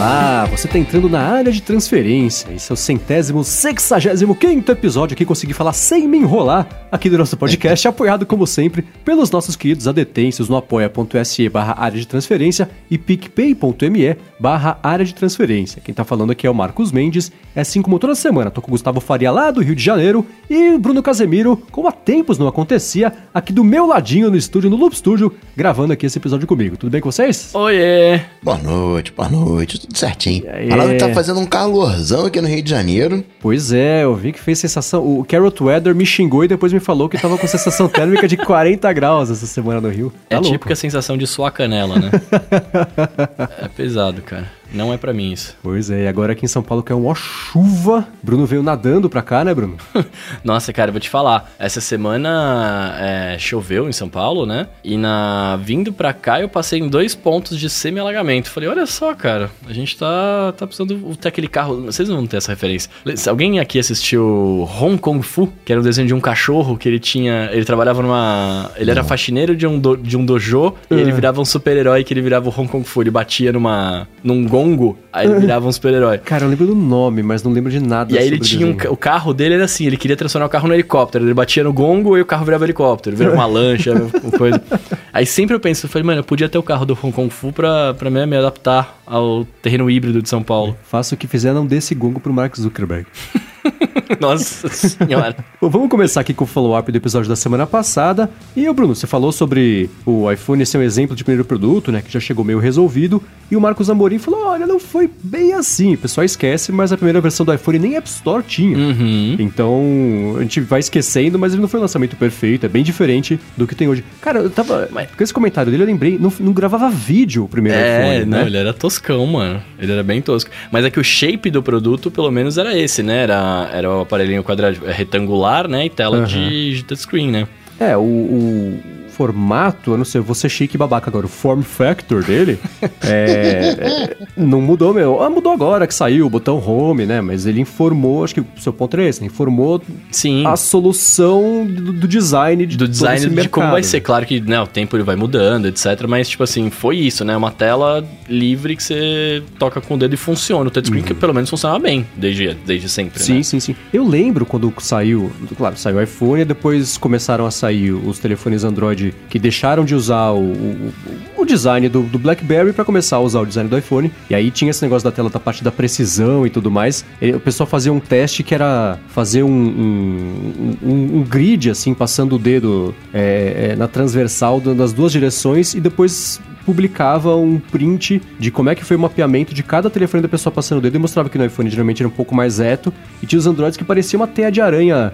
Olá, você está entrando na área de transferência. Esse é o centésimo, sexagésimo quinto episódio aqui. Consegui falar sem me enrolar aqui do nosso podcast, apoiado como sempre pelos nossos queridos adetêncios no apoia.se barra área de transferência e picpay.me barra área de transferência. Quem tá falando aqui é o Marcos Mendes, é assim como toda semana. Tô com o Gustavo Faria lá do Rio de Janeiro e o Bruno Casemiro, como há tempos não acontecia, aqui do meu ladinho no estúdio, no Loop Studio, gravando aqui esse episódio comigo. Tudo bem com vocês? Oiê! Boa noite, boa noite, tudo certinho. Falaram que tá fazendo um calorzão aqui no Rio de Janeiro. Pois é, eu vi que fez sensação. O Carrot Weather me xingou e depois me falou que tava com sensação térmica de 40 graus essa semana no Rio. É Tá louco. típica sensação de suar canela, né? é pesado, cara. Não é pra mim isso. Pois é, e agora aqui em São Paulo que é uma chuva. Bruno veio nadando pra cá, né, Bruno? Nossa, cara, eu vou te falar. Essa semana é, choveu em São Paulo, né? E na vindo pra cá eu passei em dois pontos de semi-alagamento. Falei, olha só, cara, a gente tá, tá precisando ter aquele carro. Vocês não vão ter essa referência. Alguém aqui assistiu Hong Kong Fu, que era um desenho de um cachorro que ele tinha. Ele trabalhava numa. Ele era faxineiro de um, do- de um dojo e ele virava um super-herói que ele virava o Hong Kong Fu. Ele batia numa. num gongo, aí ele virava um super-herói. Cara, eu lembro do nome, mas não lembro de nada E aí ele tinha um, o carro dele era assim, ele queria transformar o carro no helicóptero. Ele batia no gongo e o carro virava helicóptero, virava uma lancha, uma coisa. Aí sempre eu penso, eu falei, mano, eu podia ter o carro do Hong Kong Fu pra, pra me, me adaptar ao terreno híbrido de São Paulo. Faça o que fizer, não dê esse gongo pro Mark Zuckerberg. Nossa senhora. Bom, vamos começar aqui com o follow-up do episódio da semana passada. E o Bruno, você falou sobre o iPhone ser um exemplo de primeiro produto, né? Que já chegou meio resolvido. E o Marcos Amorim falou: olha, não foi bem assim. O pessoal esquece, mas a primeira versão do iPhone nem App Store tinha. Uhum. Então, a gente vai esquecendo, mas ele não foi um lançamento perfeito, é bem diferente do que tem hoje. Cara, eu tava. Mas- Com esse comentário dele, eu lembrei, não, não gravava vídeo o primeiro É, iPhone, não, né? ele era toscão, mano. Ele era bem tosco. Mas é que o shape do produto, pelo menos, era esse, né? Era, era o aparelhinho quadrado, retangular, né? E tela de, de touchscreen, né? É, o, o formato, eu não sei, ser chique e babaca agora, o form factor dele é, é, não mudou, meu. Ah, mudou agora que saiu o botão home, né? Mas ele informou, acho que o seu ponto é esse, né? informou Sim. a solução do, do design de do todo design esse de mercado, como vai ser. Claro que né, o tempo ele vai mudando, etc. Mas, tipo assim, foi isso, né? Uma tela livre que você toca com o dedo e funciona. O touchscreen que pelo menos funcionava bem, desde, desde sempre, Uhum. Sim, né? sim, sim. Eu lembro quando saiu, claro, saiu o iPhone e depois começaram a sair os telefones Android que deixaram de usar o, o, o design do, do BlackBerry para começar a usar o design do iPhone. E aí tinha esse negócio da tela da parte da precisão e tudo mais. E o pessoal fazia um teste que era fazer um, um, um- um grid, assim, passando o dedo é, é, na transversal das duas direções e depois publicava um print de como é que foi o mapeamento de cada telefone da pessoa passando o dedo e mostrava que no iPhone geralmente era um pouco mais reto e tinha os Androids que parecia uma teia de aranha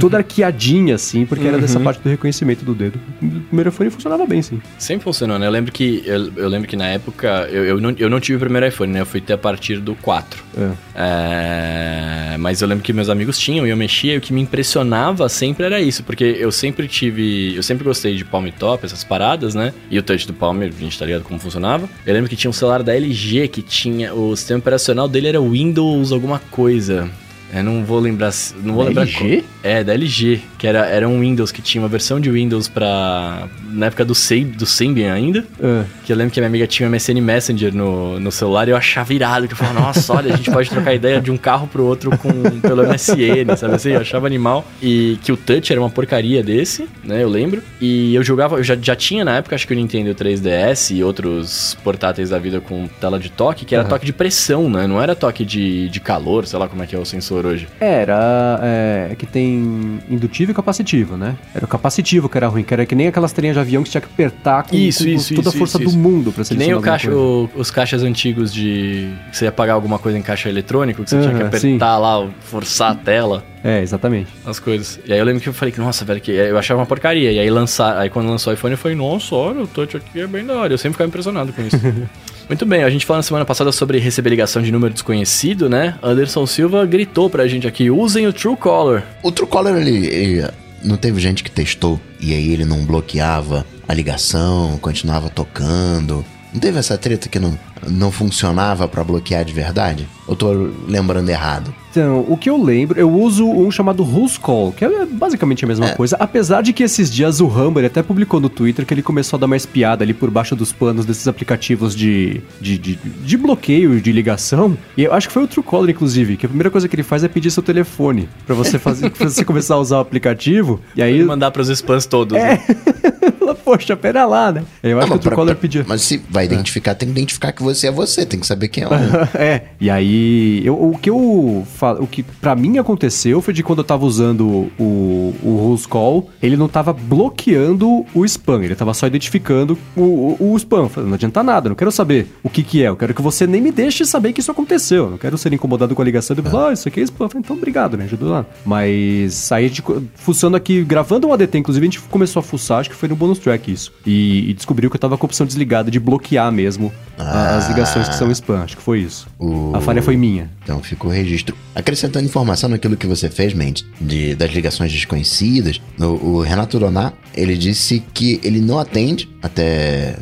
toda arqueadinha assim, porque era dessa parte do reconhecimento do dedo. O primeiro iPhone funcionava bem, sim. Sempre funcionou, né? Eu lembro que, eu, eu lembro que na época eu, eu, não, eu não tive o primeiro iPhone, né? Eu fui ter a partir do 4. É. É, mas eu lembro que meus amigos tinham e eu mexia e o que me impressionava sempre era isso, porque eu sempre tive, eu sempre gostei de Palm Top, essas paradas, né? E o touch do Palm, a gente tá ligado como funcionava. Eu lembro que tinha um celular da LG que tinha, o sistema operacional dele era Windows alguma coisa. Eu não vou lembrar, não vou Da lembrar LG? qual- é, da LG, que era, era um Windows que tinha uma versão de Windows pra. na época do, Symb- do Symbian ainda. É. Que eu lembro que a minha amiga tinha um MSN Messenger no, no celular e eu achava irado. Que eu falava, nossa, olha, a gente pode trocar ideia de um carro pro outro com, pelo MSN, sabe assim? Eu achava animal. E que o touch era uma porcaria desse, né? Eu lembro. E eu jogava, eu já, já tinha na época, acho que o Nintendo 3DS e outros portáteis da vida com tela de toque, que era toque de pressão, né? Não era toque de, de calor, sei lá como é que é o sensor hoje. Era é, que tem indutivo e capacitivo, né? Era o capacitivo que era ruim, que era que nem aquelas telinhas de avião que você tinha que apertar com, Isso, com isso, toda isso, a força do mundo pra nem selecionar alguma caixa, o- os caixas antigos de. que você ia pagar alguma coisa em caixa eletrônico, que você tinha que apertar lá, forçar a tela. É, exatamente. as coisas. E aí eu lembro que eu falei que, nossa, velho, que eu achava uma porcaria. E aí lançar, aí quando lançou o iPhone, eu falei, nossa, olha, o touch aqui é bem da hora. Eu sempre ficava impressionado com isso. Muito bem, a gente falou na semana passada sobre receber ligação de número desconhecido, né? Anderson Silva gritou pra gente aqui, usem o Truecaller. O Truecaller, ele, ele- não teve gente que testou e aí ele não bloqueava a ligação, continuava tocando. Não teve essa treta que não, não funcionava pra bloquear de verdade? Eu tô lembrando errado. Então, o que eu lembro, eu uso um chamado Who's Call, que é basicamente a mesma É. coisa, apesar de que esses dias o Humber até publicou no Twitter que ele começou a dar mais piada ali por baixo dos panos desses aplicativos de, de, de, de bloqueio de ligação. E eu acho que foi o Truecaller, inclusive, que a primeira coisa que ele faz é pedir seu telefone pra você fazer, pra você começar a usar o aplicativo. E aí, E mandar pros spams todos. É. né? fala, poxa, pera lá, né? Eu acho Ah, que o Truecaller pedia. Mas se vai identificar, tem que identificar que você é você, tem que saber quem é o. é, e aí, eu- o que eu falo, o que pra mim aconteceu foi de quando eu tava usando o, o Who's Call, ele não tava bloqueando o spam, ele tava só identificando o, o, o spam. Falei, Não adianta nada, não quero saber o que que é, eu quero que você nem me deixe saber que isso aconteceu, eu não quero ser incomodado com a ligação e depois, ah, isso aqui é spam. Falei, então obrigado, né, ajudou lá. Mas aí a gente, co- fuçando aqui, gravando um ADT, inclusive, a gente começou a fuçar, acho que foi no bonus track isso, e, e descobriu que eu tava com a opção desligada de bloquear mesmo a- as ligações que são spam, acho que foi isso. O- A falha foi minha. Então fica o registro. Acrescentando informação naquilo que você fez, Mendes, de, das ligações desconhecidas, o, o Renato Doná, ele disse que ele não atende até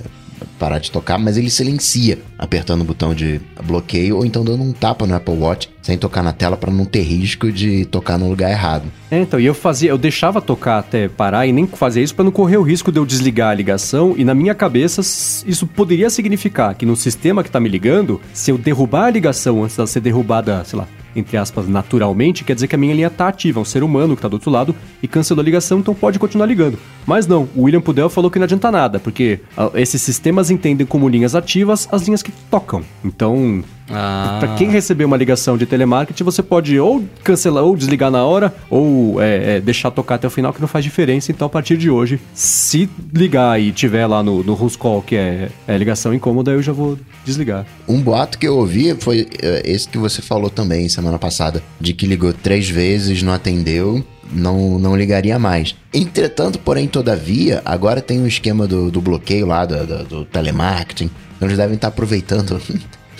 parar de tocar, mas ele silencia apertando o botão de bloqueio ou então dando um tapa no Apple Watch sem tocar na tela para não ter risco de tocar no lugar errado. É, então, e eu fazia, eu deixava tocar até parar e nem fazia isso pra não correr o risco de eu desligar a ligação. E na minha cabeça, isso poderia significar que no sistema que tá me ligando, se eu derrubar a ligação antes dela ser derrubada, sei lá, entre aspas, naturalmente, quer dizer que a minha linha tá ativa, é um ser humano que tá do outro lado e cancelou a ligação, então pode continuar ligando. Mas não, o William Pudel falou que não adianta nada, porque ah, esses sistemas entendem como linhas ativas as linhas que tocam. Então, Ah. Pra quem receber uma ligação de telemarketing, você pode ou cancelar ou desligar na hora, ou é, é, deixar tocar até o final, que não faz diferença. Então, a partir de hoje, se ligar e tiver lá no, no Who's Call, que é, é ligação incômoda, eu já vou desligar. Um boato que eu ouvi foi eh, esse que você falou também semana passada, de que ligou três vezes, não atendeu, não, não ligaria mais. Entretanto, porém, todavia, agora tem um esquema do, do bloqueio lá, do, do, do telemarketing. Então eles devem estar aproveitando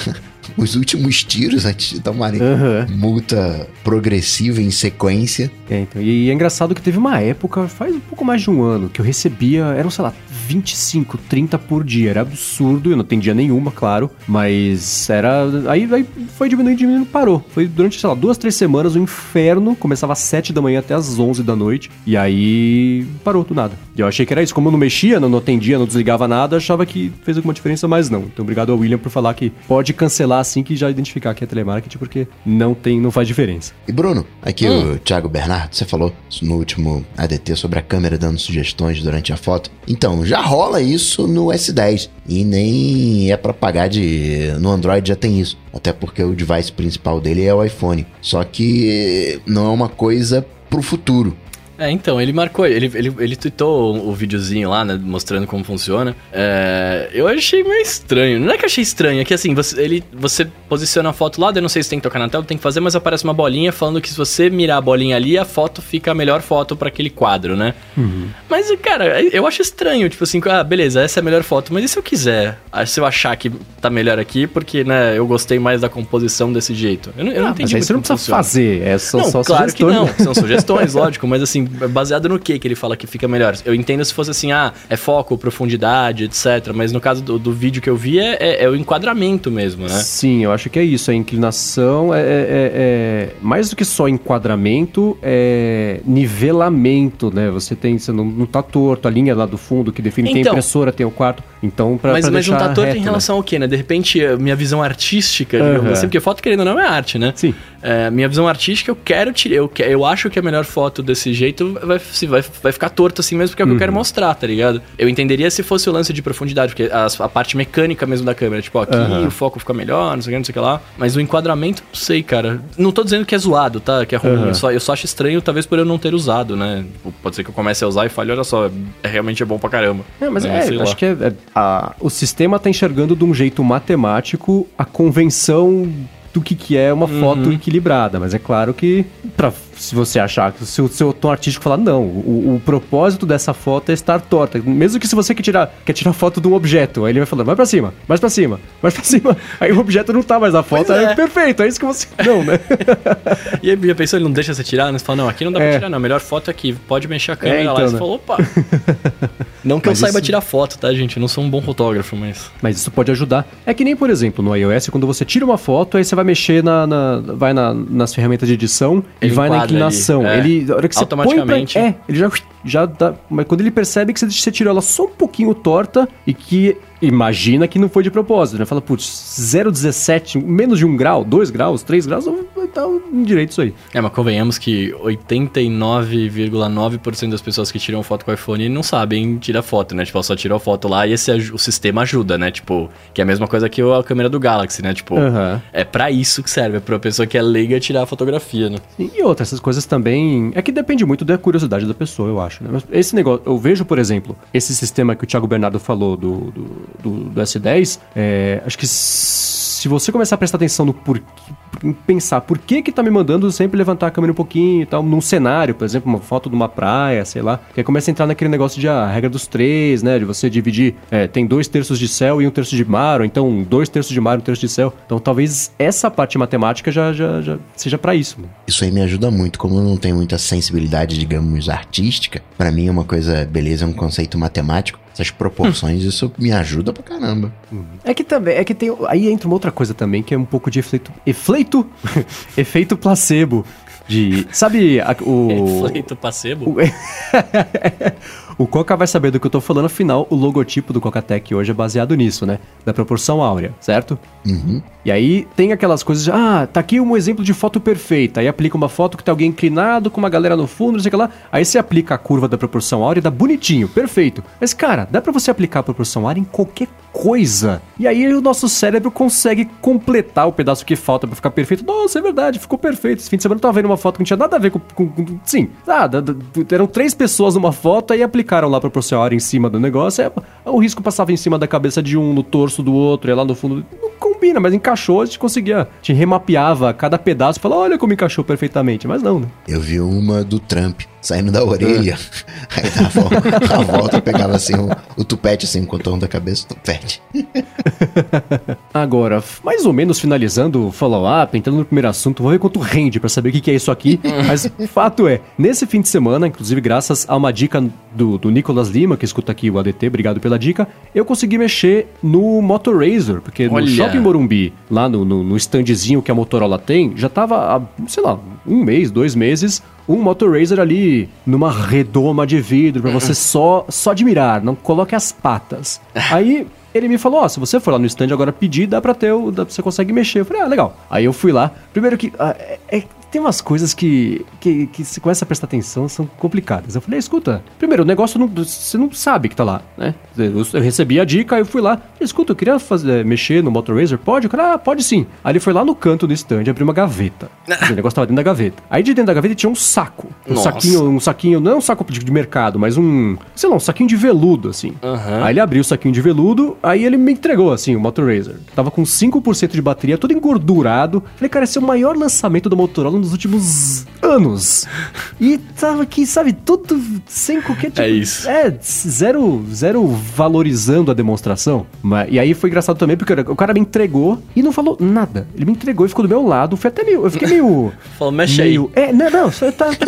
os últimos tiros antes de tomarem Aham. multa progressiva em sequência. É, então, e é engraçado que teve uma época, faz um pouco mais de um ano, que eu recebia, eram, sei lá, 25, 30 por dia. Era absurdo, eu não atendia nenhuma, claro. Mas era. Aí, aí foi diminuindo, diminuindo, parou. Foi durante, sei lá, duas, três semanas, o inferno. Começava às 7 da manhã até às 11 da noite. E aí parou do nada. E eu achei que era isso. Como eu não mexia, não, não atendia, não desligava nada, achava que fez alguma diferença, mas não. Então obrigado ao William por falar que pode cancelar assim que já identificar que é telemarketing, porque não tem, não faz diferença. E Bruno, aqui o Thiago Bernardo, você falou no último ADT sobre a câmera dando sugestões durante a foto. Então, já rola isso no S10 e nem é pra pagar de no Android já tem isso, até porque o device principal dele é o iPhone. Só que não é uma coisa pro futuro. É, então, ele marcou, ele, ele, ele tweetou o, videozinho lá, né, mostrando como funciona. É, eu achei meio estranho. Não é que eu achei estranho, é que assim, você, ele, você posiciona a foto lá, eu não sei se tem que tocar na tela, tem que fazer, mas aparece uma bolinha falando que se você mirar a bolinha ali, a foto fica a melhor foto pra aquele quadro, né? Mas, cara, eu acho estranho, tipo assim, ah, beleza, essa é a melhor foto, mas e se eu quiser? Ah, Se eu achar que tá melhor aqui, porque, né, eu gostei mais da composição desse jeito. Eu não, eu não Ah, entendi mas aí você não precisa funciona. fazer, é só, não, só claro sugestões, que não. São sugestões, lógico, mas assim, baseado no que que ele fala que fica melhor? Eu entendo se fosse assim, ah, é foco, profundidade, etc. Mas no caso do, do vídeo que eu vi, é, é- é o enquadramento mesmo, né? Sim, eu acho que é isso. A inclinação é, é- é- é- mais do que só enquadramento, é nivelamento, né? Você tem, você não, não tá torto, a linha lá do fundo que define tem a Então. impressora, tem o quarto. Então, pra, mas, pra mas não tá torto reto, em né? relação ao quê, né? De repente, minha visão artística, digamos Aham. assim, porque foto, querendo ou não, é arte, né? Sim. É, minha visão artística, eu quero tirar. Eu, que- eu acho que a melhor foto desse jeito vai, se vai, vai ficar torto assim mesmo, porque é o que eu Uhum. quero mostrar, tá ligado? Eu entenderia se fosse o lance de profundidade, porque a, a parte mecânica mesmo da câmera, tipo, aqui Aham. o foco fica melhor, não sei o que, não sei o que lá. Mas o enquadramento, não sei, cara. Não tô dizendo que é zoado, tá? Que é ruim. Aham. Eu, só, eu só acho estranho, talvez por eu não ter usado, né? Pode ser que eu comece a usar e fale, olha só, é, realmente é bom pra caramba. É, mas É, é, eu acho que é, é- a- o sistema tá enxergando de um jeito matemático a convenção do que, que é uma Uhum. foto equilibrada. Mas é claro que, pra, se você achar se o seu tom artístico falar, não, o, o propósito dessa foto é estar torta. Mesmo que se você quer tirar, quer tirar foto de um objeto, aí ele vai falando, vai pra cima, mais pra cima, mais pra cima. Aí o objeto não tá mais na foto, aí é. perfeito, é isso que você. Não, né? E aí, já pensou, ele não deixa você tirar, né? Você fala, não, aqui não dá É. pra tirar, não. A melhor foto é aqui, pode mexer a câmera É, lá. então, você né? falou, opa. Não que Mas eu saiba isso- tirar foto, tá, gente? Eu não sou um bom fotógrafo, mas. Mas isso pode ajudar. É que nem, por exemplo, no iOS, quando você tira uma foto, aí você vai mexer na, na- vai na- nas ferramentas de edição Ele e vai na enquadra inclinação. é. Ele, a hora que você põe. Pra, é, ele já, já dá. Mas quando ele percebe que você, tirou ela só um pouquinho torta e que imagina que não foi de propósito, né? Fala, putz, 0,17, menos de um grau, 2 graus, 3 graus, tá direito isso aí. É, mas convenhamos que 89,9% das pessoas que tiram foto com o iPhone não sabem tirar foto, né? Tipo, ela só tirou a foto lá e esse, o sistema ajuda, né? Tipo, que é a mesma coisa que a câmera do Galaxy, né? Tipo, Aham. é pra isso que serve, é pra pessoa que é leiga tirar a fotografia, né? E outra, essas coisas também. É que depende muito da curiosidade da pessoa, eu acho. Né? Mas esse negócio, eu vejo, por exemplo, esse sistema que o Thiago Bernardo falou do, do, do, do S10. é, acho que se você começar a prestar atenção no porquê, pensar por que que tá me mandando sempre levantar a câmera um pouquinho e tal, num cenário, por exemplo, uma foto de uma praia, sei lá, que aí começa a entrar naquele negócio de ah, a regra dos três, né? De você dividir, é, tem dois terços de céu e um terço de mar, ou então dois terços de mar e um terço de céu. Então talvez essa parte matemática já, já, já seja pra isso. Né? Isso aí me ajuda muito, como eu não tenho muita sensibilidade, digamos, artística, pra mim é uma coisa, beleza, é um conceito matemático, essas proporções, isso me ajuda pra caramba. É que também, é que tem. Aí entra uma outra coisa também, que é um pouco de efeito. Efeito? efeito placebo. De. Sabe a- o. Efeito placebo? o Coca vai saber do que eu tô falando, afinal, o logotipo do Coca-Tech hoje é baseado nisso, né? Da proporção áurea, certo? Uhum. E aí tem aquelas coisas de, ah, tá aqui um exemplo de foto perfeita. Aí aplica uma foto que tá alguém inclinado, com uma galera no fundo, não sei o que lá. Aí você aplica a curva da proporção áurea e dá bonitinho, perfeito. Mas, cara, dá pra você aplicar a proporção áurea em qualquer coisa. E aí o nosso cérebro consegue completar o pedaço que falta pra ficar perfeito. Nossa, é verdade, ficou perfeito. Esse fim de semana eu tava vendo uma foto que não tinha nada a ver com. com- com- sim, ah, da- da- eram três pessoas numa foto e aplicaram lá a proporção áurea em cima do negócio. Aí, o risco passava em cima da cabeça de um, no torso do outro, e lá no fundo. Não combina, mas encaixou, a gente conseguia. A gente remapeava cada pedaço e falava, olha como encaixou perfeitamente. Mas não, né? Eu vi uma do Trump saindo da orelha, aí dava a volta, pegava assim o, o tupete, assim, o contorno da cabeça, o tupete. Agora, mais ou menos finalizando o follow-up, entrando no primeiro assunto, vou ver quanto rende pra saber o que que é isso aqui. Mas fato é, nesse fim de semana, inclusive graças a uma dica do, do Nicolas Lima, que escuta aqui o ADT, obrigado pela dica, eu consegui mexer no Motorrazor, porque Olha. no Shopping Morumbi, lá no, no, no standzinho que a Motorola tem, já tava há, sei lá, um mês, dois meses, um Motorrazor ali numa redoma de vidro pra você só, só admirar, não coloque as patas. Aí ele me falou, ó, se você for lá no stand agora pedir, dá pra ter, o, dá, você consegue mexer. Eu falei, ah, legal. Aí eu fui lá. Primeiro que ah, é- é- tem umas coisas que, que, que se começa a prestar atenção, são complicadas. Eu falei, escuta, primeiro, o negócio não, você não sabe que tá lá, né? Eu, eu recebi a dica, eu fui lá, escuta, eu queria fazer, mexer no Motorrazor, pode? O cara, ah, pode sim. Aí ele foi lá no canto do stand, abriu uma gaveta. o negócio tava dentro da gaveta. Aí de dentro da gaveta tinha um saco. Um Nossa. saquinho, um saquinho, não é um saco de, mercado, mas um, sei lá, um saquinho de veludo, assim. Aham. Aí ele abriu o saquinho de veludo, aí ele me entregou, assim, o Motorrazor. Tava com 5% de bateria, todo engordurado. Falei, cara, esse é o maior lançamento do Motorola nos últimos anos. E tava aqui, sabe, tudo sem qualquer tipo... É isso. É, zero, zero valorizando a demonstração. E aí foi engraçado também, porque o cara me entregou e não falou nada. Ele me entregou e ficou do meu lado. Foi até meio... Eu fiquei meio... Falou, mexe aí. meio, É, não, não, só tá, tá.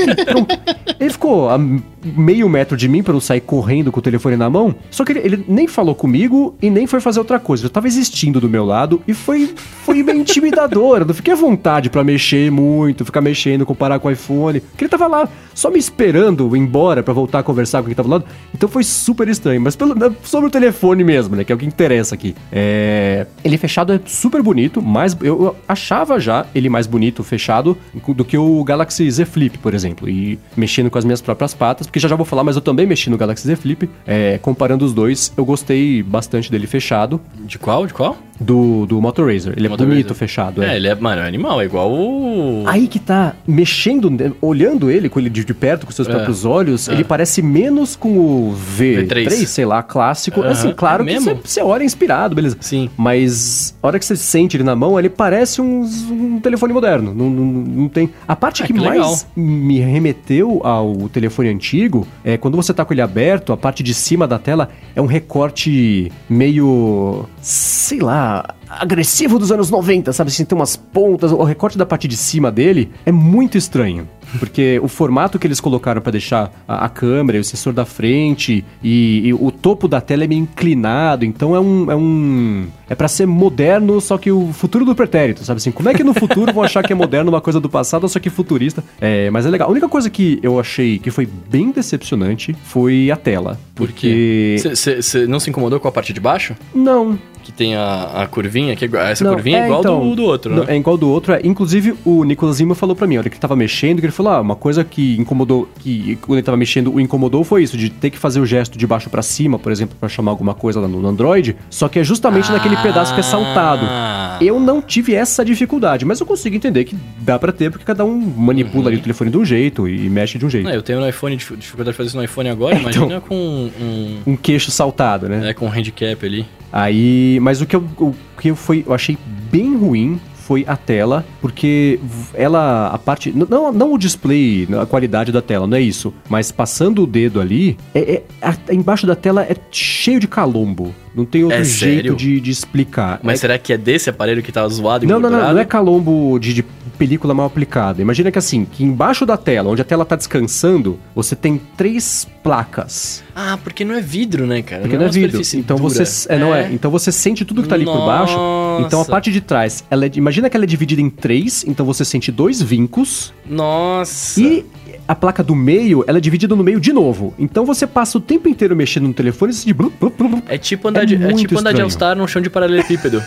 Ele ficou a meio metro de mim pra eu sair correndo com o telefone na mão. Só que ele, ele nem falou comigo e nem foi fazer outra coisa. Ele tava existindo do meu lado e foi, foi meio intimidador. Eu não fiquei à vontade pra mexer muito, ficar mexendo, comparar com o iPhone. Porque ele tava lá, só me esperando embora pra voltar a conversar com quem tava do lado. Então foi super estranho. Mas pelo, sobre o telefone mesmo, né? Que é o que interessa aqui. É, ele fechado é super bonito, mas eu, achava já ele mais bonito fechado do que o Galaxy Z Flip, por exemplo. E mexendo com as minhas próprias patas, porque já já vou falar, mas eu também mexi no Galaxy Z Flip. É, comparando os dois, eu gostei bastante dele fechado. De qual? De qual? Do, do Motorrazor. Ele é Motorrazor. bonito fechado. É, ele é, mano, é animal, é igual o. Aí que tá, mexendo, olhando ele com ele de, de perto, com seus É. próprios olhos, É. ele parece menos com o V3, V3. sei lá, clássico. Aham, Assim, claro é que você, olha inspirado, beleza. Sim. Mas a hora que você sente ele na mão, ele parece um, um telefone moderno. Não, não, não tem. A parte Ah, que, que mais me remeteu ao telefone antigo é quando você tá com ele aberto, a parte de cima da tela é um recorte meio. sei lá. Agressivo dos anos 90, sabe? Assim, tem umas pontas. O recorte da parte de cima dele é muito estranho. Porque o formato que eles colocaram pra deixar a, a câmera e o sensor da frente e, e o topo da tela é meio inclinado, então é um. É, um, é para ser moderno, só que o futuro do pretérito, sabe assim? Como é que no futuro vão achar que é moderno uma coisa do passado, só que futurista? É, mas é legal. A única coisa que eu achei que foi bem decepcionante foi a tela. Porque. Você não se incomodou com a parte de baixo? Não, Que tem a, a curvinha, que é essa Não, curvinha é, é, igual então, do, do outro, Não, né? É igual do outro. É. Inclusive, o Nicolas Lima falou pra mim, olha, que ele tava mexendo, que ele falou, ah, uma coisa que incomodou, que quando ele tava mexendo, o incomodou foi isso, de ter que fazer o gesto de baixo pra cima, por exemplo, pra chamar alguma coisa lá no Android, só que é justamente naquele pedaço que é saltado. Ah. Eu não tive essa dificuldade, mas eu consigo entender que dá pra ter, porque cada um manipula ali o telefone de um jeito e mexe de um jeito. Eu tenho no iPhone, dif- dificuldade de fazer isso no iPhone agora, imagina com um, Um queixo saltado, né? é, com um handicap ali. Aí, mas o que eu, o que eu, foi, eu achei bem ruim foi a tela, porque ela, a parte, não, não o display, a qualidade da tela, não é isso, mas passando o dedo ali, é, é- a- embaixo da tela é cheio de calombo, não tem outro É jeito de, de explicar. Mas É- será que é desse aparelho que tá zoado e não, não, não, não é calombo de, de película mal aplicada. Imagina que assim, que embaixo da tela, onde a tela tá descansando, você tem três placas. Ah, porque não é vidro, né, cara? Porque não, é uma vidro. superfície Então dura. você, é, não é. Então você sente tudo que tá ali por baixo. Então a Nossa. parte de trás, ela é- imagina que ela é dividida em três, então você sente dois vincos. Nossa. E a placa do meio, ela é dividida no meio de novo. Então você passa o tempo inteiro mexendo no telefone e você de blu, blu, blu, blu. É tipo andar, É de, é tipo andar de. All-Star num chão de paralelepípedo.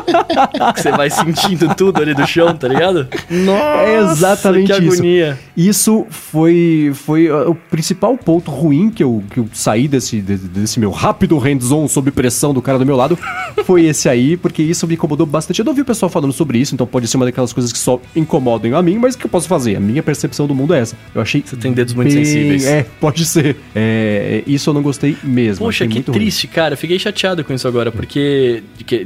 você vai sentindo tudo ali do chão, tá ligado? Nossa, É exatamente que isso. agonia. Isso foi, foi uh, o principal ponto ruim que eu, que eu saí desse, de- desse meu rápido hands-on sob pressão do cara do meu lado. foi esse aí, porque isso me incomodou bastante. Eu não vi o pessoal falando sobre isso, então pode ser uma daquelas coisas que só incomodam a mim, mas o que eu posso fazer? A minha percepção do mundo é essa. Eu achei. Você tem dedos muito sensíveis. É, pode ser. É, isso eu não gostei mesmo. Poxa, achei que muito ruim. triste, cara. Eu fiquei chateado com isso agora, porque, que,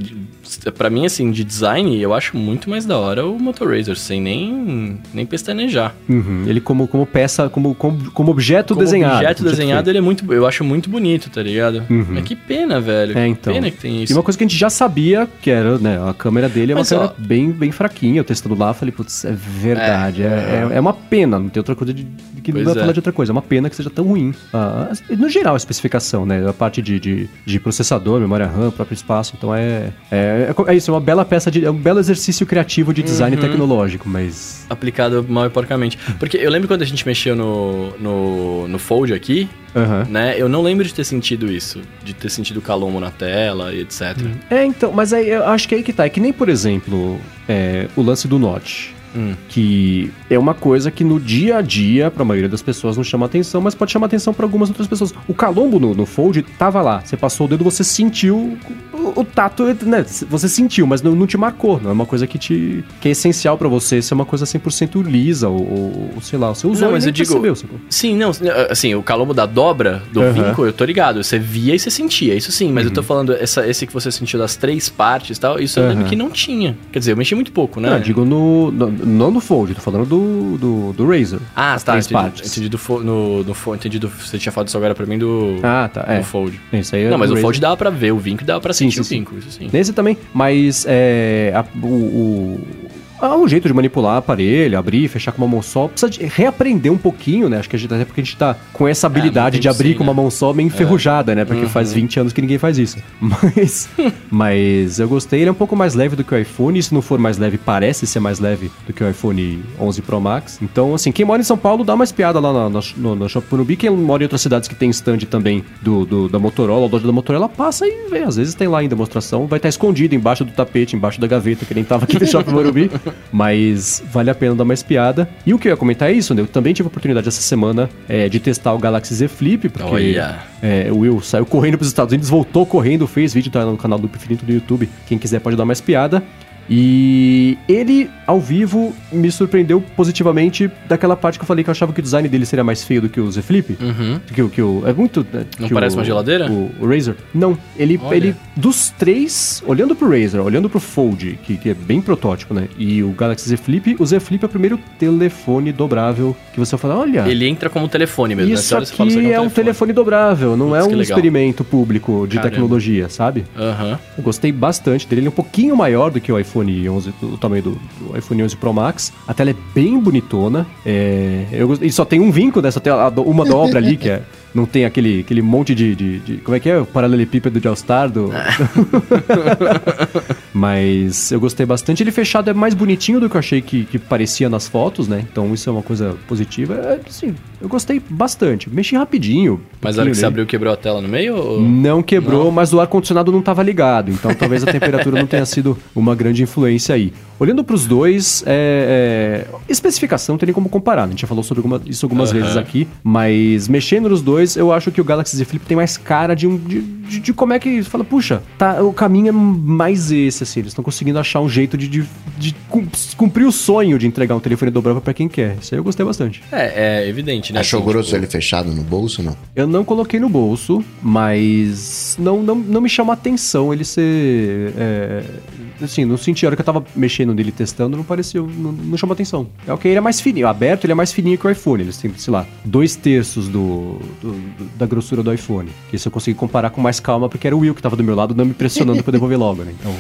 pra mim, assim, de design, eu acho muito mais da hora o Motor Razor, sem nem, nem pestanejar. Uhum, Ele como, como peça, como, como, como objeto Como desenhado. objeto como desenhado, ele é muito. Eu acho muito bonito, tá ligado? Uhum. Mas que pena, velho. É, que então. pena que tem E isso. uma coisa que a gente já sabia, que era, né, a câmera dele é uma Mas, câmera ó, bem, bem fraquinha. Eu testando lá, falei, putz, é verdade. É, é, é uma pena, não tem outra coisa de, que não vai é. falar de outra coisa. É uma pena que seja tão ruim. Ah, no geral, a especificação, né? A parte de, de, de processador, memória RAM, próprio espaço. Então é, é, é, co- é isso, é uma bela peça de. É um belo exercício criativo de design Uhum. tecnológico, mas. Aplicado mal e porcamente. Porque eu lembro quando a gente mexeu no, no, no Fold aqui, Aham. né? Eu não lembro de ter sentido isso. De ter sentido calombo na tela e etc. É, então, mas aí eu acho que é aí que tá. É que nem, por exemplo, é, o lance do Notch. Hum. que é uma coisa que no dia a dia, pra maioria das pessoas, não chama atenção, mas pode chamar atenção pra algumas outras pessoas. O calombo no, no Fold tava lá. Você passou o dedo, você sentiu o, o tato, né? Você sentiu, mas não, não te marcou. Não é uma coisa que te que é essencial pra você ser uma coisa 100% lisa, ou, ou, sei lá, você usou Não, mas eu digo- percebeu, sacou? Sim, não, assim, o calombo da dobra do Aham. vinco, eu tô ligado. Você via e você sentia, isso sim. Mas eu Uhum. tô falando, essa, esse que você sentiu das três partes e tal, isso eu lembro que não tinha. Quer dizer, eu mexi muito pouco, né? Não, eu digo no, no- não no Fold, tô falando do, do, do Razer. Ah, tá, três entendi, partes. entendi do no, fo- entendi do, você tinha falado isso agora pra mim do, Ah, tá, é. do Fold. Isso aí é não, mas do o. Fold dava pra ver o vinco e dava pra Sim, sentir sim, o vinco, isso sim. Nesse também, mas é, a- o, o, há um jeito de manipular aparelho, abrir, fechar com uma mão só. Precisa de reaprender um pouquinho, né? Acho que a gente, até porque a gente tá com essa habilidade muito de abrir tempo com sem, uma mão só meio enferrujada, né? Porque Uhum. faz 20 anos que ninguém faz isso. Mas, mas eu gostei, ele é um pouco mais leve do que o iPhone. E se não for mais leve, parece ser mais leve do que o iPhone 11 Pro Max. Então, assim, quem mora em São Paulo, dá uma espiada lá na, na, no, na Shop Purubi. Quem mora em outras cidades que tem stand também do, do- da Motorola, a loja da Motorola, passa e vê. Às vezes tem lá em demonstração, vai estar escondido embaixo do tapete, embaixo da gaveta, que nem tava aqui no Shopping Morumbi. Mas vale a pena dar uma espiada. E o que eu ia comentar é isso, né? Eu também tive a oportunidade essa semana é, de testar o Galaxy Z Flip, porque Olha. é, o Will saiu correndo para os Estados Unidos, voltou correndo, fez vídeo, tá no canal do Infinito do YouTube. Quem quiser pode dar uma espiada. E ele, ao vivo, me surpreendeu positivamente daquela parte que eu falei que eu achava que o design dele seria mais feio do que o Z Flip. Uhum. Que, o- que o, é muito. né, Não que parece o- uma geladeira? O, o Razer. Não. Ele, Olha. ele. Dos três, olhando pro Razer, olhando pro Fold, que, que é bem protótipo, né? E o Galaxy Z Flip, o Z Flip é o primeiro telefone dobrável que você fala, olha. Ele entra como telefone mesmo, né? Isso e você fala, aqui isso é um telefone dobrável, não Putz, é um experimento público de Caramba. tecnologia, sabe? Aham. Eu gostei bastante dele. Ele é um pouquinho maior do que o iPhone iPhone 11, o tamanho do, do iPhone 11 Pro Max. A tela é bem bonitona. É, eu, e só tem um vinco dessa tela, uma dobra ali, que é não tem aquele, aquele monte de, de, de Como é que é? O paralelepípedo de All-Star do... Mas eu gostei bastante. Ele fechado é mais bonitinho do que eu achei que, que parecia nas fotos, né? Então isso é uma coisa positiva. É, assim, eu gostei bastante. Mexi rapidinho. Mas a hora que você abriu, quebrou a tela no meio? Ou... Não quebrou, não. mas o ar-condicionado não estava ligado. Então talvez a temperatura não tenha sido uma grande influência aí. Olhando para os dois, é, é, especificação não tem nem como comparar. Né? A gente já falou sobre alguma, isso algumas uhum. vezes aqui. Mas mexendo nos dois, eu acho que o Galaxy Z Flip tem mais cara de, um, de, de, de como é que. Fala, puxa, tá, o caminho é mais esse, assim. Eles estão conseguindo achar um jeito de, de, de, cumprir o sonho de entregar um telefone dobrável para quem quer. Isso aí eu gostei bastante. É, é evidente, né? Achou assim, grosso tipo... ele fechado no bolso, não? Eu não coloquei no bolso, mas não, não, não me chama atenção ele ser. É, assim, não senti a hora que eu tava mexendo nele testando, não pareceu, não, não chama atenção. É ok, ele é mais fininho. Aberto, ele é mais fininho que o iPhone. Eles têm, sei lá, dois terços do, do, do da grossura do iPhone. Isso eu consegui comparar com mais calma, porque era o Will que tava do meu lado, não me pressionando pra devolver logo, né? Então.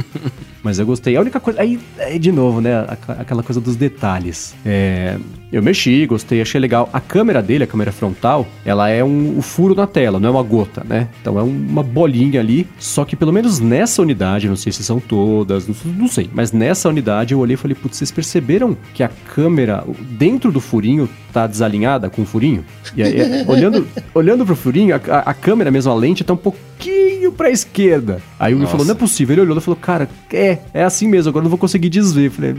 Mas eu gostei. A única coisa. Aí, aí de novo, né? Aquela coisa dos detalhes. É, eu mexi, gostei, achei legal. A câmera dele, a câmera frontal, ela é um, um furo na tela, não é uma gota, né? Então é uma bolinha ali. Só que pelo menos nessa unidade, não sei se são todas, não, não sei, mas nessa unidade eu olhei e falei, putz, vocês perceberam que a câmera dentro do furinho tá desalinhada com o furinho? E aí, olhando, olhando pro furinho, a, a, câmera mesmo, a lente, tá um pouquinho pra esquerda. Aí o Will falou, não é possível. Ele olhou e falou, cara, é, é assim mesmo, agora eu não vou conseguir desver. Eu falei,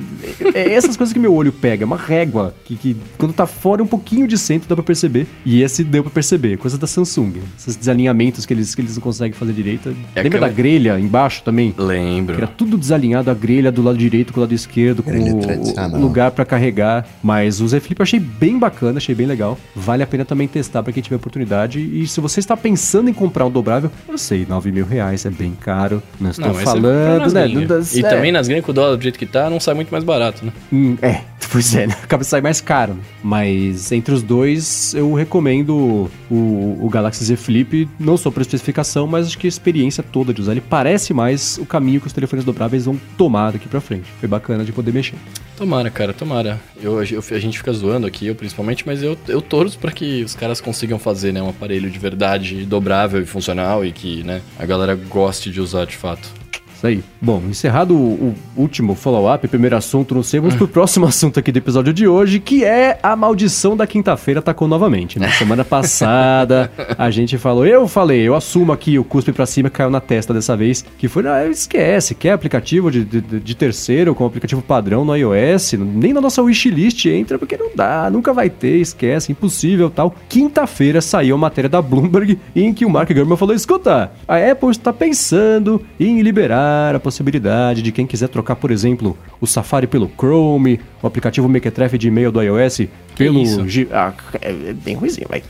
é, é essas coisas que meu olho pega, é uma régua, que, que quando tá fora um pouquinho de centro dá pra perceber. E esse deu pra perceber, coisa da Samsung. Esses desalinhamentos que eles, que eles não conseguem fazer direito. É Lembra da grelha embaixo também? Lembro. Era tudo desalinhado, a grelha do lado direito com o lado esquerdo, com o, o lugar para carregar. Mas o Z Flip eu achei bem bacana, achei bem legal. Vale a pena também testar para quem tiver oportunidade. E se você está pensando em comprar um dobrável, eu sei, 9 mil reais é bem caro. Não estou não, falando, né? Das, e é. também nas gringas, com o dólar do jeito que tá, não sai muito mais barato, né? Hum, é, pois é, né? acaba de sair mais caro. Mas entre os dois, eu recomendo o, o Galaxy Z Flip, não só por especificação, mas acho que a experiência toda de usar. Ele parece mais o caminho que os telefones dobráveis vão tomar daqui pra frente. Foi bacana de poder mexer. Tomara, cara, tomara. Eu, eu, a gente fica zoando aqui, eu principalmente, mas eu, eu torço para que os caras consigam fazer, né, um aparelho de verdade dobrável e funcional e que, né, a galera goste de usar de fato. Isso aí. Bom, encerrado o, o último follow-up, primeiro assunto, não sei, vamos pro próximo assunto aqui do episódio de hoje, que é a maldição da quinta-feira atacou novamente. Na né? semana passada, a gente falou, eu falei, eu assumo aqui o cuspe pra cima caiu na testa dessa vez, que foi, esquece, quer aplicativo de, de, de terceiro com aplicativo padrão no iOS, nem na nossa wishlist entra, porque não dá, nunca vai ter, esquece, impossível tal. Quinta-feira saiu a matéria da Bloomberg em que o Mark Gurman falou, escuta, a Apple está pensando em liberar a possibilidade de quem quiser trocar, por exemplo, o Safari pelo Chrome, o aplicativo Mequetrefe de e-mail do iOS pelo... G... Ah, é bem ruimzinho, vai.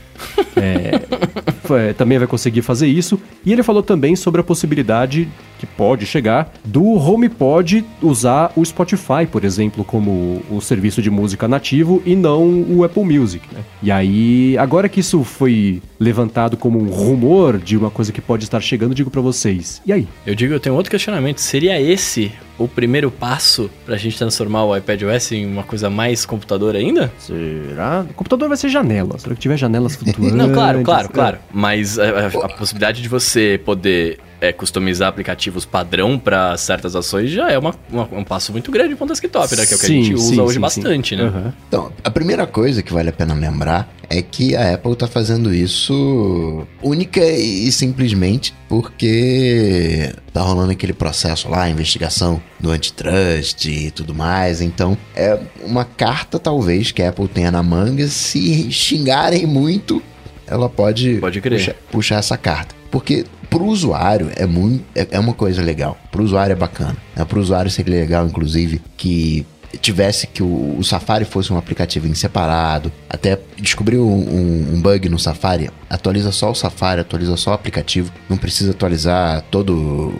É, também vai conseguir fazer isso. E ele falou também sobre a possibilidade que pode chegar do HomePod usar o Spotify, por exemplo, como o serviço de música nativo e não o Apple Music. Né? E aí, agora que isso foi levantado como um rumor de uma coisa que pode estar chegando, digo para vocês. E aí? Eu digo, eu tenho outro questionamento. Seria esse o primeiro passo pra gente transformar o iPadOS em uma coisa mais computador ainda? Será? O computador vai ser janela. Será que tiver janelas flutuantes? Não, claro, claro, claro. Mas a, a, a possibilidade de você poder é, customizar aplicativos padrão para certas ações já é uma, uma, um passo muito grande para um desktop, né? Que é o que sim, a gente usa sim, hoje sim, bastante, né? Uhum. Então, a primeira coisa que vale a pena lembrar é que a Apple está fazendo isso única e simplesmente porque tá rolando aquele processo lá, investigação do antitrust e tudo mais. Então, é uma carta talvez que a Apple tenha na manga. Se xingarem muito, ela pode, pode puxar, puxar essa carta. Porque pro usuário é muito é, é uma coisa legal. Pro usuário é bacana. É, pro usuário seria legal, inclusive, que tivesse que o, o, Safari fosse um aplicativo em separado. Até descobriu um, um, um, bug no Safari. Atualiza só o Safari, atualiza só o aplicativo. Não precisa atualizar todo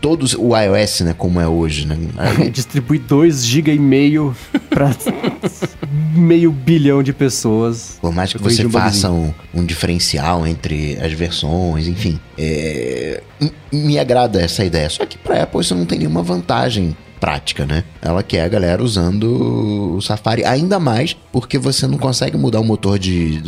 todos o iOS, né, como é hoje, né? Distribui 2 GB e meio para meio bilhão de pessoas. Por mais que você faça um, um, diferencial entre as versões, enfim, é, me agrada essa ideia. Só que para Apple isso não tem nenhuma vantagem prática, né? Ela quer a galera usando o Safari, ainda mais porque você não consegue mudar o motor de,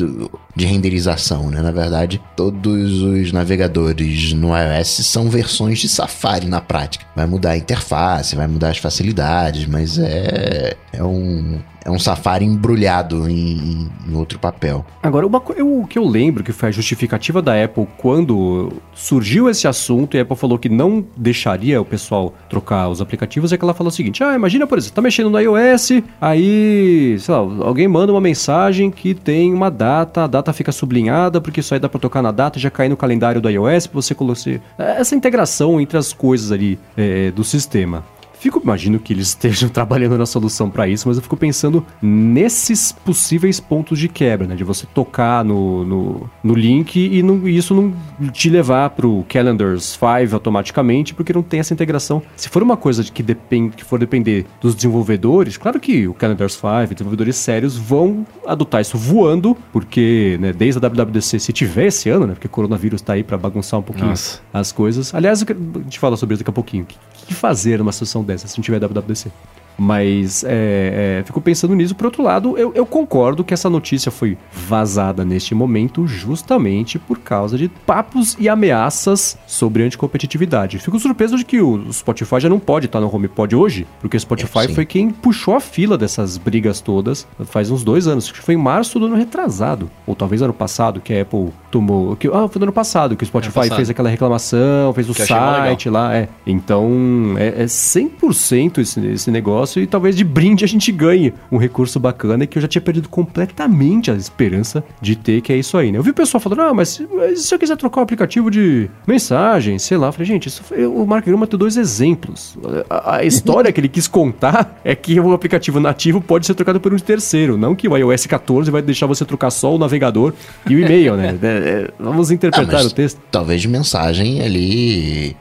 de renderização, né? Na verdade, todos os navegadores no iOS são versões de Safari na prática. Vai mudar a interface, vai mudar as facilidades, mas é, é um é um Safari embrulhado em, em outro papel. Agora, uma, eu, o que eu lembro que foi a justificativa da Apple quando surgiu esse assunto e a Apple falou que não deixaria o pessoal trocar os aplicativos, é que ela falou o seguinte: ah, imagina, por exemplo, tá mexendo no iOS, aí, sei lá, alguém manda uma mensagem que tem uma data, a data fica sublinhada, porque isso aí dá pra tocar na data já cair no calendário do iOS, pra você colocar. Essa integração entre as coisas ali é, do sistema. Fico, imagino que eles estejam trabalhando na solução para isso, mas eu fico pensando nesses possíveis pontos de quebra, né? De você tocar no, no, no link e, não, isso não te levar pro Calendars 5 automaticamente, porque não tem essa integração. Se for uma coisa que, depende, que for depender dos desenvolvedores, claro que o Calendars 5, desenvolvedores sérios, vão adotar isso voando, porque né, desde a WWDC, se tiver esse ano, né? Porque o coronavírus tá aí para bagunçar um pouquinho Nossa. as coisas. Aliás, a gente fala sobre isso daqui a pouquinho. Que fazer numa situação dessa se não tiver WWDC? Mas é, é, fico pensando nisso. Por outro lado, eu, eu, concordo que essa notícia foi vazada neste momento justamente por causa de papos e ameaças sobre anticompetitividade. Fico surpreso de que o Spotify já não pode estar no HomePod hoje, porque o Spotify é, foi quem puxou a fila dessas brigas todas faz uns dois anos. Acho que foi em março do ano retrasado, ou talvez ano passado, que a Apple tomou. Que, ah, foi no ano passado que o Spotify fez aquela reclamação, fez o site lá. É. Então, é, é 100% esse, esse negócio negócio e talvez de brinde a gente ganhe um recurso bacana que eu já tinha perdido completamente a esperança de ter, que é isso aí, né? Eu vi o pessoal falando, ah, mas, mas se eu quiser trocar o aplicativo de mensagem, sei lá, eu falei, gente, isso foi, o Mark Gurman tem dois exemplos. A, a história que ele quis contar é que o aplicativo nativo pode ser trocado por um terceiro, não que o iOS 14 vai deixar você trocar só o navegador e o e-mail, né? É, é, vamos interpretar ah, o texto. Talvez de mensagem ali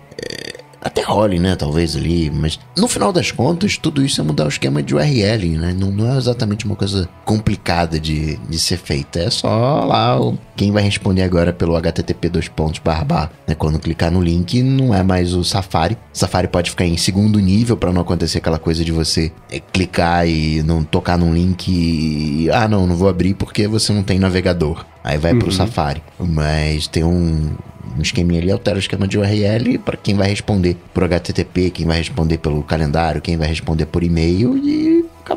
até role, né? Talvez ali, mas no final das contas, tudo isso é mudar o esquema de URL, né? Não, não é exatamente uma coisa complicada de, de ser feita. É só lá o, quem vai responder agora pelo http dois pontos barra né? Quando clicar no link, não é mais o Safari. Safari pode ficar em segundo nível para não acontecer aquela coisa de você é, clicar e não tocar num link e ah não, não vou abrir porque você não tem navegador. Aí vai uhum. pro Safari. Mas tem um, um esqueminha ali, altera o esquema de URL para quem vai responder por HTTP, quem vai responder pelo calendário, quem vai responder por e-mail e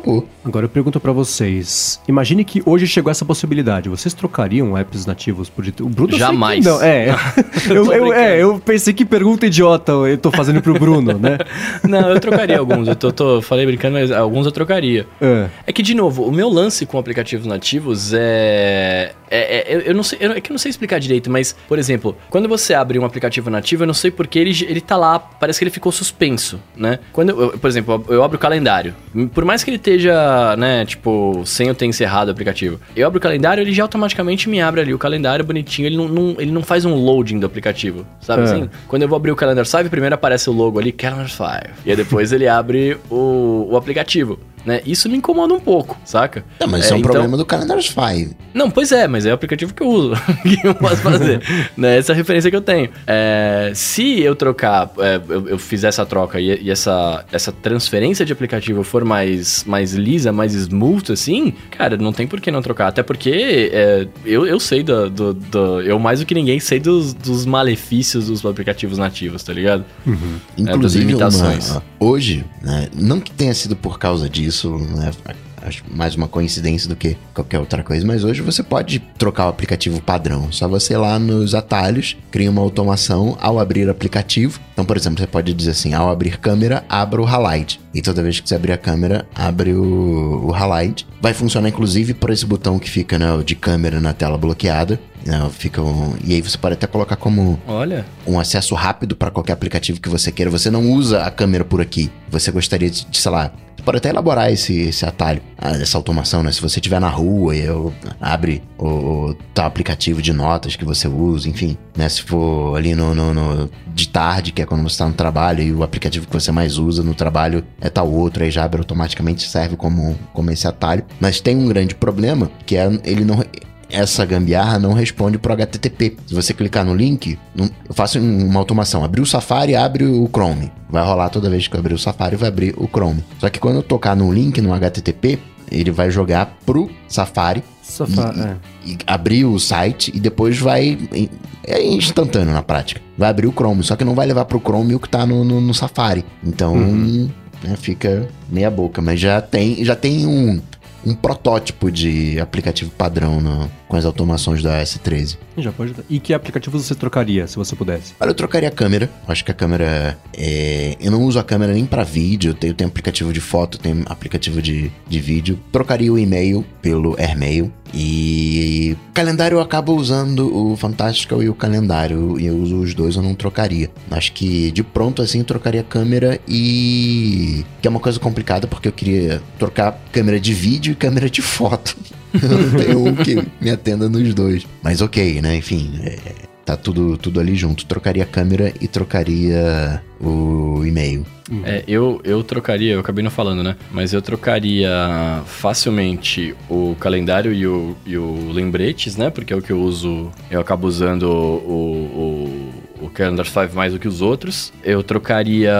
acabou. Agora eu pergunto para vocês: imagine que hoje chegou essa possibilidade. Vocês trocariam apps nativos por O Bruno Jamais. Não, é. eu, eu, é, eu pensei que pergunta idiota eu tô fazendo pro Bruno, né? não, eu trocaria alguns. Eu tô, tô, falei brincando, mas alguns eu trocaria. É. é que, de novo, o meu lance com aplicativos nativos é. é, é eu, eu, não sei, eu, é que eu não sei explicar direito, mas, por exemplo, quando você abre um aplicativo nativo, eu não sei porque ele, ele tá lá, parece que ele ficou suspenso, né? Quando eu, por exemplo, eu abro o calendário. Por mais que ele esteja, né, tipo, sem eu ter encerrado o aplicativo. Eu abro o calendário, ele já automaticamente me abre ali o calendário bonitinho, ele não, não ele não faz um loading do aplicativo, sabe é. assim? Quando eu vou abrir o Calendar Save, primeiro aparece o logo ali, Calendar 5. E aí depois ele abre o, o aplicativo né? Isso me incomoda um pouco, saca? Não, mas é, isso é um então... problema do Calendar 5. Não, pois é, mas é o aplicativo que eu uso. que eu posso fazer. né? Essa é a referência que eu tenho. É, se eu trocar, é, eu, eu, fizer essa troca e, e, essa, essa transferência de aplicativo for mais, mais lisa, mais smooth, assim, cara, não tem por que não trocar. Até porque é, eu, eu sei do, do, do, Eu mais do que ninguém sei dos, dos malefícios dos aplicativos nativos, tá ligado? Uhum. Inclusive, limitações. Uma, hoje, né, não que tenha sido por causa disso isso né, acho mais uma coincidência do que qualquer outra coisa, mas hoje você pode trocar o aplicativo padrão. Só você ir lá nos atalhos, cria uma automação ao abrir o aplicativo. Então, por exemplo, você pode dizer assim: ao abrir câmera, abra o highlight. E toda vez que você abrir a câmera, abre o, o highlight. Vai funcionar inclusive por esse botão que fica né, de câmera na tela bloqueada. Não, fica um, e aí você pode até colocar como Olha. um acesso rápido para qualquer aplicativo que você queira. Você não usa a câmera por aqui. Você gostaria de, de sei lá, pode até elaborar esse, esse atalho, ah, essa automação, né? Se você estiver na rua e eu abre o, o tal aplicativo de notas que você usa, enfim, né? Se for ali no, no, no de tarde, que é quando você está no trabalho e o aplicativo que você mais usa no trabalho é tal outro, aí já abre automaticamente, serve como, como esse atalho. Mas tem um grande problema, que é ele não essa gambiarra não responde pro HTTP. Se você clicar no link, eu faço um- uma automação. Abrir o Safari, abre o Chrome. Vai rolar toda vez que eu abrir o Safari, vai abrir o Chrome. Só que quando eu tocar no link no HTTP, ele vai jogar pro Safari Safa- E- é. e abrir o site e depois vai. É instantâneo na prática. Vai abrir o Chrome, só que não vai levar pro Chrome o que tá no, no, no Safari. Então, né, fica meia boca. Mas já tem, já tem um, um protótipo de aplicativo padrão no- com as automações da S13. Já pode. E que aplicativo você trocaria, se você pudesse? Olha, eu trocaria a câmera. Acho que a câmera. É... Eu não uso a câmera nem pra vídeo. Eu tenho, tenho aplicativo de foto, tenho aplicativo de, de vídeo. Trocaria o e-mail pelo AirMail. E. Calendário eu acabo usando o Fantastical e o calendário. E eu uso os dois, eu não trocaria. Acho que de pronto assim eu trocaria a câmera e. Que é uma coisa complicada porque eu queria trocar câmera de vídeo e câmera de foto. Não tenho um que me atenda nos dois. Mas ok, né? Enfim, é, tá tudo, tudo ali junto. Trocaria a câmera e trocaria o e-mail. É, eu, eu trocaria, eu acabei não falando, né? Mas eu trocaria facilmente o calendário e o, e o lembretes, né? Porque é o que eu uso, eu acabo usando o, o, o Calendar 5 mais do que os outros. Eu trocaria.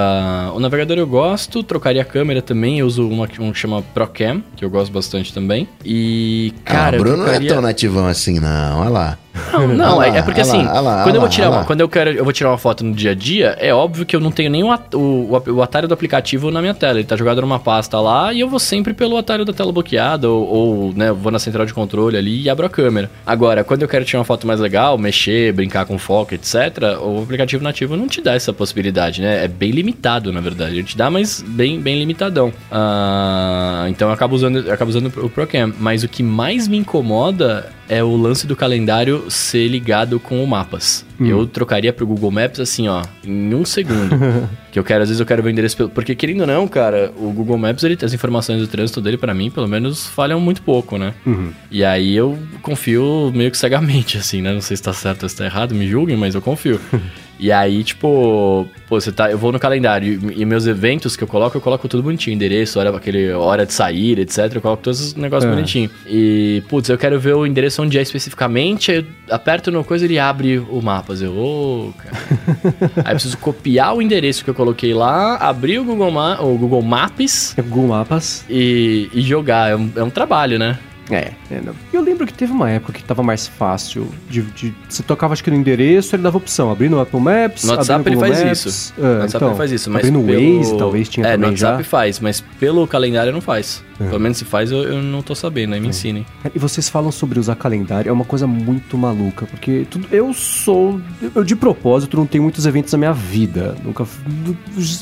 O navegador eu gosto, trocaria a câmera também. Eu uso uma, um que chama ProCam, que eu gosto bastante também. E, cara, ah, o Bruno não é trocaria... tão nativão assim, não. Olha lá. Não, não, é, lá, é porque assim, lá, lá, quando eu vou tirar uma, quando eu quero, eu vou tirar uma foto no dia a dia, é óbvio que eu não tenho nenhum at- o, o, o atalho do aplicativo na minha tela, ele tá jogado numa pasta lá e eu vou sempre pelo atalho da tela bloqueada ou, ou, né, vou na central de controle ali e abro a câmera. Agora, quando eu quero tirar uma foto mais legal, mexer, brincar com foco, etc, o aplicativo nativo não te dá essa possibilidade, né? É bem limitado, na verdade. Ele te dá, mas bem, bem limitadão. Ah, então eu acabo usando, eu acabo usando o ProCam. Mas o que mais me incomoda é o lance do calendário ser ligado com o mapas. Eu trocaria pro Google Maps assim, ó, em um segundo. que eu quero, às vezes eu quero ver o endereço pelo... Porque querendo ou não, cara, o Google Maps, ele, as informações do trânsito dele, pra mim, pelo menos, falham muito pouco, né? Uhum. E aí eu confio meio que cegamente, assim, né? Não sei se tá certo ou se tá errado, me julguem, mas eu confio. e aí, tipo, pô, você tá. Eu vou no calendário e, e meus eventos que eu coloco, eu coloco tudo bonitinho. Endereço, hora, aquele, hora de sair, etc. Eu coloco todos os negócios É. bonitinhos. E, putz, eu quero ver o endereço onde é especificamente. aí Eu aperto no coisa ele abre o mapa. Eu, ô, cara. aí eu preciso copiar o endereço que eu coloquei lá, abrir o Google, Ma o Google Maps É Google Mapas. e, e jogar. É um, é um trabalho, né? É, é, eu lembro que teve uma época que tava mais fácil de, de- você tocava acho que no endereço, ele dava opção, abrir no Apple Maps, No WhatsApp ele faz Maps, isso. é, No WhatsApp então, ele faz isso, mas abrir no pelo... Waze talvez tinha é, no já. WhatsApp faz, mas pelo calendário não faz. É. Pelo menos se faz, eu, eu não tô sabendo, aí me ensinem. E vocês falam sobre usar calendário, é uma coisa muito maluca, porque tudo, eu sou. Eu de propósito não tenho muitos eventos na minha vida. Nunca.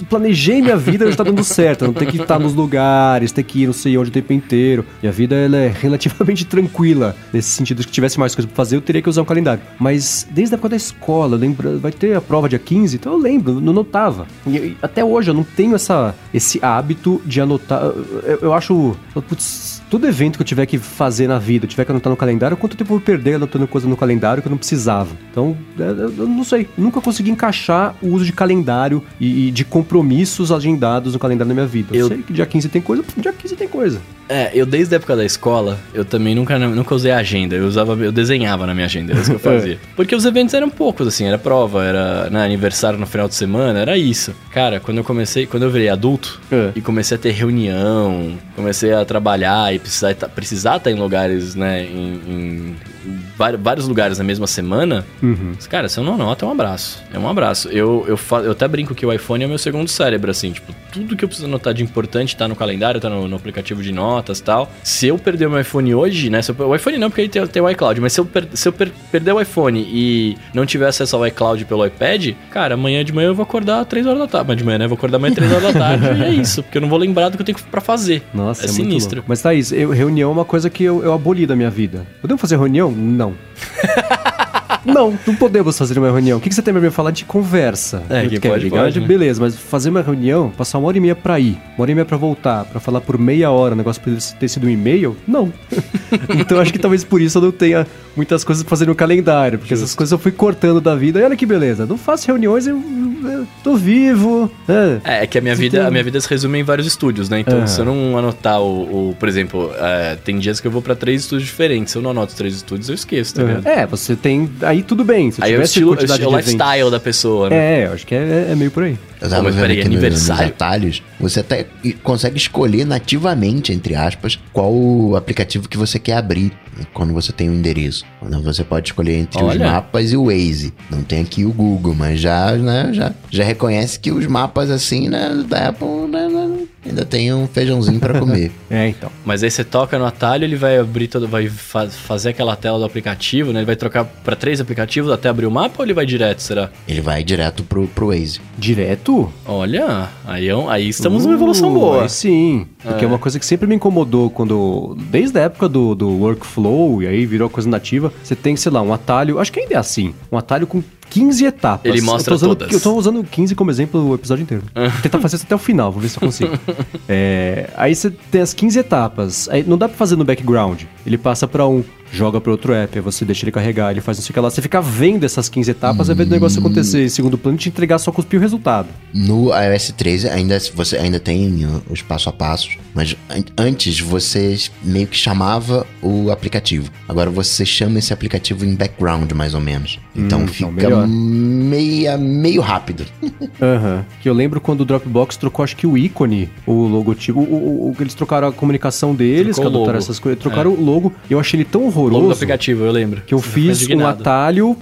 Planejei minha vida e está dando certo. Não ter que estar nos lugares, ter que ir não sei onde o tempo inteiro. E a vida ela é relativamente tranquila. Nesse sentido, se tivesse mais coisa pra fazer, eu teria que usar um calendário. Mas desde a época da escola, lembra, vai ter a prova dia 15, então eu lembro, não notava. E, até hoje eu não tenho essa, esse hábito de anotar. Eu, eu acho. Putz, todo evento que eu tiver que fazer na vida, eu tiver que anotar no calendário, quanto tempo eu vou perder anotando coisa no calendário que eu não precisava? Então, é, eu eu não sei. Nunca consegui encaixar o uso de calendário e, e de compromissos agendados no calendário na minha vida. Eu, Eu- sei que dia 15 tem coisa, dia 15 tem coisa. É, eu desde a época da escola, eu também nunca, nunca usei agenda. Eu usava, eu desenhava na minha agenda, era isso que eu fazia. Porque os eventos eram poucos, assim, era prova, era né, aniversário no final de semana, era isso. Cara, quando eu comecei, quando eu virei adulto É. e comecei a ter reunião, comecei a trabalhar e precisar estar precisar estar em lugares, né, em, em vários lugares na mesma semana, Uhum. Cara, se eu não anoto, é um abraço. É um abraço. Eu, eu, fa- eu até brinco que o iPhone é o meu segundo cérebro, assim. Tipo, tudo que eu preciso anotar de importante tá no calendário, tá no, no aplicativo de notas e tal. Se eu perder o meu iPhone hoje, né? se eu- o iPhone não, porque ele tem, tem o iCloud. Mas se eu, per- se eu per- perder o iPhone e não tiver acesso ao iCloud pelo iPad, cara, amanhã de manhã eu vou acordar 3 horas da tarde. Mas de manhã, né? Eu vou acordar amanhã 3 horas da tarde. e é isso. Porque eu não vou lembrar do que eu tenho pra fazer. Nossa, é, é, sinistro. Mas Thaís, eu, reunião é uma coisa que eu, eu aboli da minha vida. Podemos fazer reunião? Não. não, não podemos fazer uma reunião. O que, que você tem pra me falar de conversa? É, quer pode, ligar? pode, né? Beleza, mas fazer uma reunião, passar uma hora e meia pra ir, uma hora e meia pra voltar, pra falar por meia hora, o negócio poderia ter sido um e-mail? Não. então acho que talvez por isso eu não tenha muitas coisas pra fazer no calendário, porque essas coisas eu fui cortando da vida. E olha que beleza, não faço reuniões, eu, eu tô vivo. né? É, é que a minha vida, tem- a minha vida se resume em vários estúdios, né? Então, se eu não anotar o, o- por exemplo, é, tem dias que eu vou pra três estúdios diferentes. Se eu não anoto três estúdios, eu esqueço, tá ligado? É, você tem. Aí tudo bem. Se Aí é o estilo, é o de lifestyle eventos- da pessoa, né? É, eu acho que é, é meio por aí. Eu tava Pô, mas peraí, nos aniversário? atalhos, você até consegue escolher nativamente, entre aspas, qual o aplicativo que você quer abrir quando você tem o endereço. Então você pode escolher entre os Olha. mapas e o Waze. Não tem aqui o Google, mas já, né, já, já reconhece que os mapas assim, né, da Apple, né, né, ainda tem um feijãozinho pra comer. É, então. Mas aí você toca no atalho, ele vai abrir todo, vai fa- fazer aquela tela do aplicativo, né? Ele vai trocar pra três aplicativos até abrir o mapa ou ele vai direto, será? Ele vai direto pro, pro Waze. Direto? Olha, aí, é aí estamos numa evolução Uh, boa. aí sim. Porque é. uma coisa que sempre me incomodou quando. Desde a época do, do workflow, e aí virou coisa nativa, você tem, sei lá, um atalho. Acho que ainda é assim. Um atalho com 15 etapas. Ele mostra eu usando, todas. Eu tô usando 15 como exemplo o episódio inteiro. Vou tentar fazer isso até o final, vou ver se eu consigo. É, aí você tem as 15 etapas. Aí não dá pra fazer no background. Ele passa pra um, joga pra outro app, aí você deixa ele carregar, ele faz não sei o que lá. Você fica vendo essas 15 etapas, ao invés do negócio acontecer em segundo plano e te entregar só cuspir o resultado. No iOS 13 ainda você ainda tem uh, os passo a passos, mas an- antes você meio que chamava o aplicativo. Agora você chama esse aplicativo em background mais ou menos. Então Hum, fica então melhor. meia meio rápido. Aham. Que eu lembro quando o Dropbox trocou, acho que o ícone, o logotipo, o, o, o- eles trocaram a comunicação deles, Trocou que o adotaram essas coisas, trocaram o logo, e eu achei ele tão Logo do horroroso aplicativo, eu lembro. que eu ficou fiz um atalho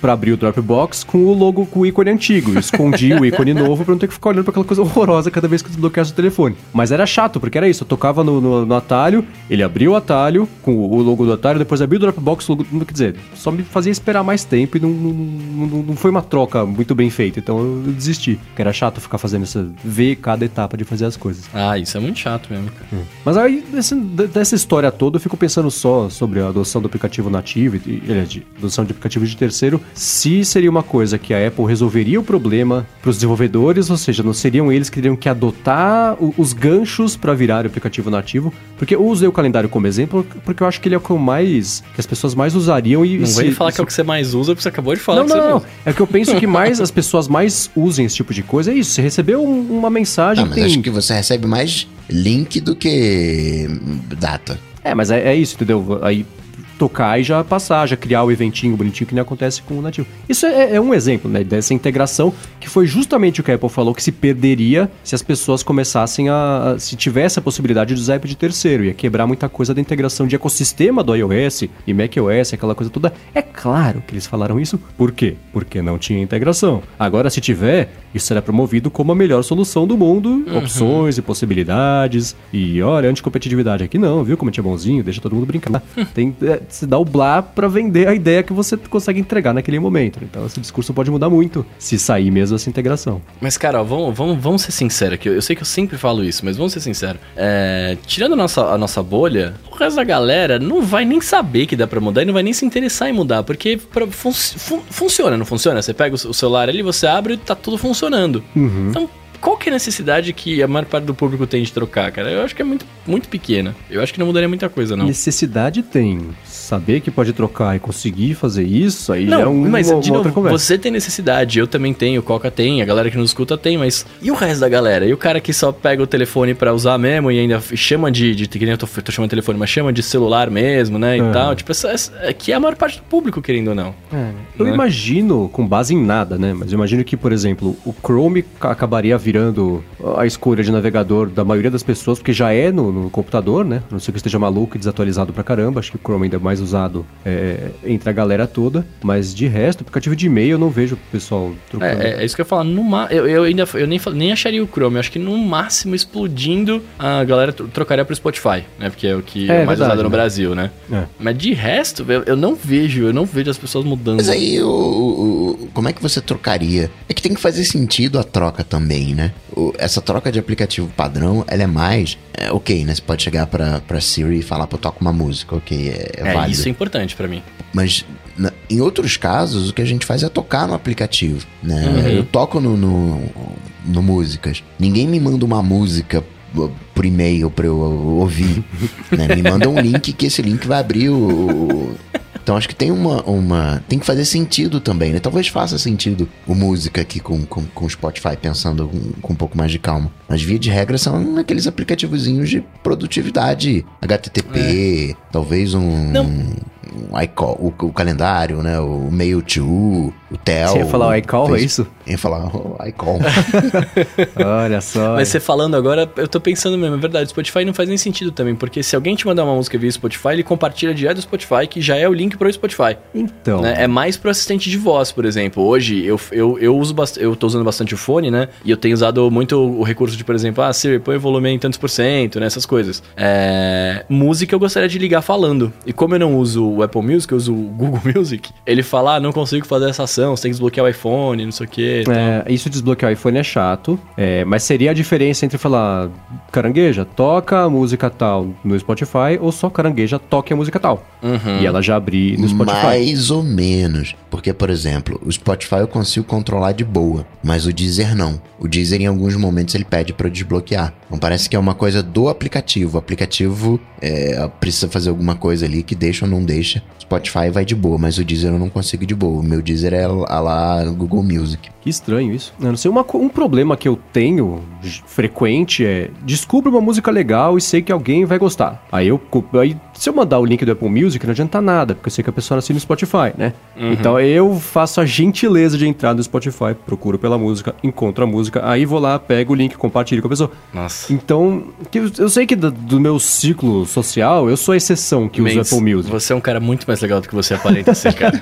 pra abrir o Dropbox com o logo, com o ícone antigo. Eu escondi o ícone novo pra não ter que ficar olhando pra aquela coisa horrorosa cada vez que eu desbloqueasse o telefone. Mas era chato, porque era isso, eu tocava no, no, no atalho, ele abriu o atalho com o logo do atalho, depois abriu o Dropbox, o logo, quer dizer, só me fazia esperar mais tempo e não, não, não, não foi uma troca muito bem feita, então eu desisti. Porque era chato ficar fazendo essa, ver cada etapa de fazer as coisas. Ah, isso é muito chato mesmo, cara. Mas aí, desse- dessa história toda, eu fico pensando só sobre a adoção do aplicativo nativo, e, e, de adoção de aplicativo de terceiro, se seria uma coisa que a Apple resolveria o problema para os desenvolvedores, ou seja, não seriam eles que teriam que adotar o- os ganchos para virar o aplicativo nativo, porque eu usei o calendário como exemplo, porque eu acho que ele é o que eu mais, que as pessoas mais usariam e... Não se- vem falar se- que é o que você mais usa, porque você acabou de falar não, que não, você não. usa. É que eu penso que mais as pessoas mais usem esse tipo de coisa. É isso. Você recebeu um- uma mensagem Ah, mas tem- acho que você recebe mais link do que data. É, mas é, é isso, entendeu? Aí tocar e já passar, já criar o eventinho bonitinho que nem acontece com o nativo. Isso é, é um exemplo, né? Dessa integração que foi justamente o que a Apple falou que se perderia se as pessoas começassem a. a- se tivesse a possibilidade de usar app de terceiro. Ia quebrar muita coisa da integração de ecossistema do iOS e macOS, aquela coisa toda. É claro que eles falaram isso. Por quê? Porque não tinha integração. Agora, se tiver, isso será promovido como a melhor solução do mundo. Opções e possibilidades. E olha, anticompetitividade aqui não, viu? Como a gente é bonzinho, deixa todo mundo brincar. Tem, é, se blá pra vender a ideia que você consegue entregar naquele momento. Então, esse discurso pode mudar muito se sair mesmo essa integração. Mas, cara, vamos, vamos, vamos ser sinceros aqui. Eu sei que eu sempre falo isso, mas vamos ser sinceros. É, tirando a nossa, a nossa bolha, o resto da galera não vai nem saber que dá pra mudar e não vai nem se interessar em mudar, porque pra- fun- fun- funciona, não funciona? Você pega o o celular ali, você abre e tá tudo funcionando. Então, qual que é a necessidade que a maior parte do público tem de trocar, cara? Eu acho que é muito, muito pequena. Eu acho que não mudaria muita coisa, não. Necessidade tem. Saber que pode trocar e conseguir fazer isso, aí já é Não, um, mas uma, de uma outra novo, conversa. você tem necessidade, eu também tenho, o Coca tem, a galera que nos escuta tem, mas e o resto da galera? E o cara que só pega o telefone pra usar mesmo e ainda chama de, de que nem eu tô, tô chamando de telefone, mas chama de celular mesmo, né, e Aham. tal, tipo, essa, essa, é que é a maior parte do público, querendo ou não. É, eu né? imagino, com base em nada, né? Mas eu imagino que, por exemplo, o Chrome ca- acabaria virando a escolha de navegador da maioria das pessoas, porque já é no, no computador, né? A Não sei que esteja maluco e desatualizado pra caramba. Acho que o Chrome ainda é mais usado é, entre a galera toda. Mas de resto, aplicativo de e-mail eu não vejo o pessoal trocando. É, é, é isso que eu ia falar, no ma- eu, eu ainda eu nem, nem acharia o Chrome, eu acho que no máximo explodindo a galera tro- trocaria pro Spotify, né, porque é o que é, É, mais verdade, usado no né? Brasil, né. É. Mas de resto, eu, eu não vejo, eu não vejo as pessoas mudando. Mas aí o- o- como é que você trocaria? É que tem que fazer sentido a troca também, né? O- essa troca de aplicativo padrão, ela é mais. É, ok, né? Você pode chegar pra, pra Siri e falar, pô, toca uma música, ok, é, é É, válido. isso é importante pra mim. Mas na- em outros casos, o que a gente faz é tocar no aplicativo, né? Uhum. Eu toco no, no, no Músicas. Ninguém me manda uma música uh, por e-mail pra eu ouvir, né? Me manda um link que esse link vai abrir o... Então acho que tem uma, uma... Tem que fazer sentido também, né? Talvez faça sentido o música aqui com, com, com o Spotify, pensando com, com um pouco mais de calma. Mas via de regra são aqueles aplicativozinhos de produtividade. HTTP, talvez um... Não. Um iCall, o, o calendário, né? O Mail2, o Tel. Você ia falar o iCall, é isso? Eu ia falar o iCall. Olha só. Mas você falando agora, eu tô pensando mesmo, é verdade, o Spotify não faz nem sentido também, porque se alguém te mandar uma música via Spotify, ele compartilha direto do Spotify, que já é o link pro Spotify. Então. né? É mais pro assistente de voz, por exemplo. Hoje eu, eu, eu uso bast... eu tô usando bastante o fone, né? E eu tenho usado muito o recurso de, por exemplo, ah, Siri, põe o volume em tantos por cento, né? Essas coisas. É... Música eu gostaria de ligar falando. E como eu não uso o Apple Music, eu uso o Google Music, ele fala, ah, não consigo fazer essa ação, você tem que desbloquear o iPhone, não sei o que. É, isso de desbloquear o iPhone é chato, é, mas seria a diferença entre falar carangueja, toca a música tal no Spotify ou só carangueja, toque a música tal. Uhum. E ela já abrir no Spotify. Mais ou menos. Porque, por exemplo, o Spotify eu consigo controlar de boa, mas o Deezer não. O Deezer, em alguns momentos, ele pede pra eu desbloquear. Então parece que é uma coisa do aplicativo. O aplicativo é, precisa fazer alguma coisa ali que deixa ou não deixa. Spotify vai de boa, mas o Deezer eu não consigo de boa. O meu Deezer é a lá no Google Music. Que estranho isso. Eu não sei, uma um problema que eu tenho frequente é descubro uma música legal e sei que alguém vai gostar. Aí eu aí, se eu mandar o link do Apple Music, não adianta nada, porque eu sei que a pessoa assina no Spotify, né? Então eu faço a gentileza de entrar no Spotify, procuro pela música, encontro a música, aí vou lá, pego o link, compartilho com a pessoa. Nossa. Então, que eu, eu sei que do, do meu ciclo social, eu sou a exceção que usa Mendes, Apple Music. Você é um cara muito mais legal do que você aparenta ser, cara.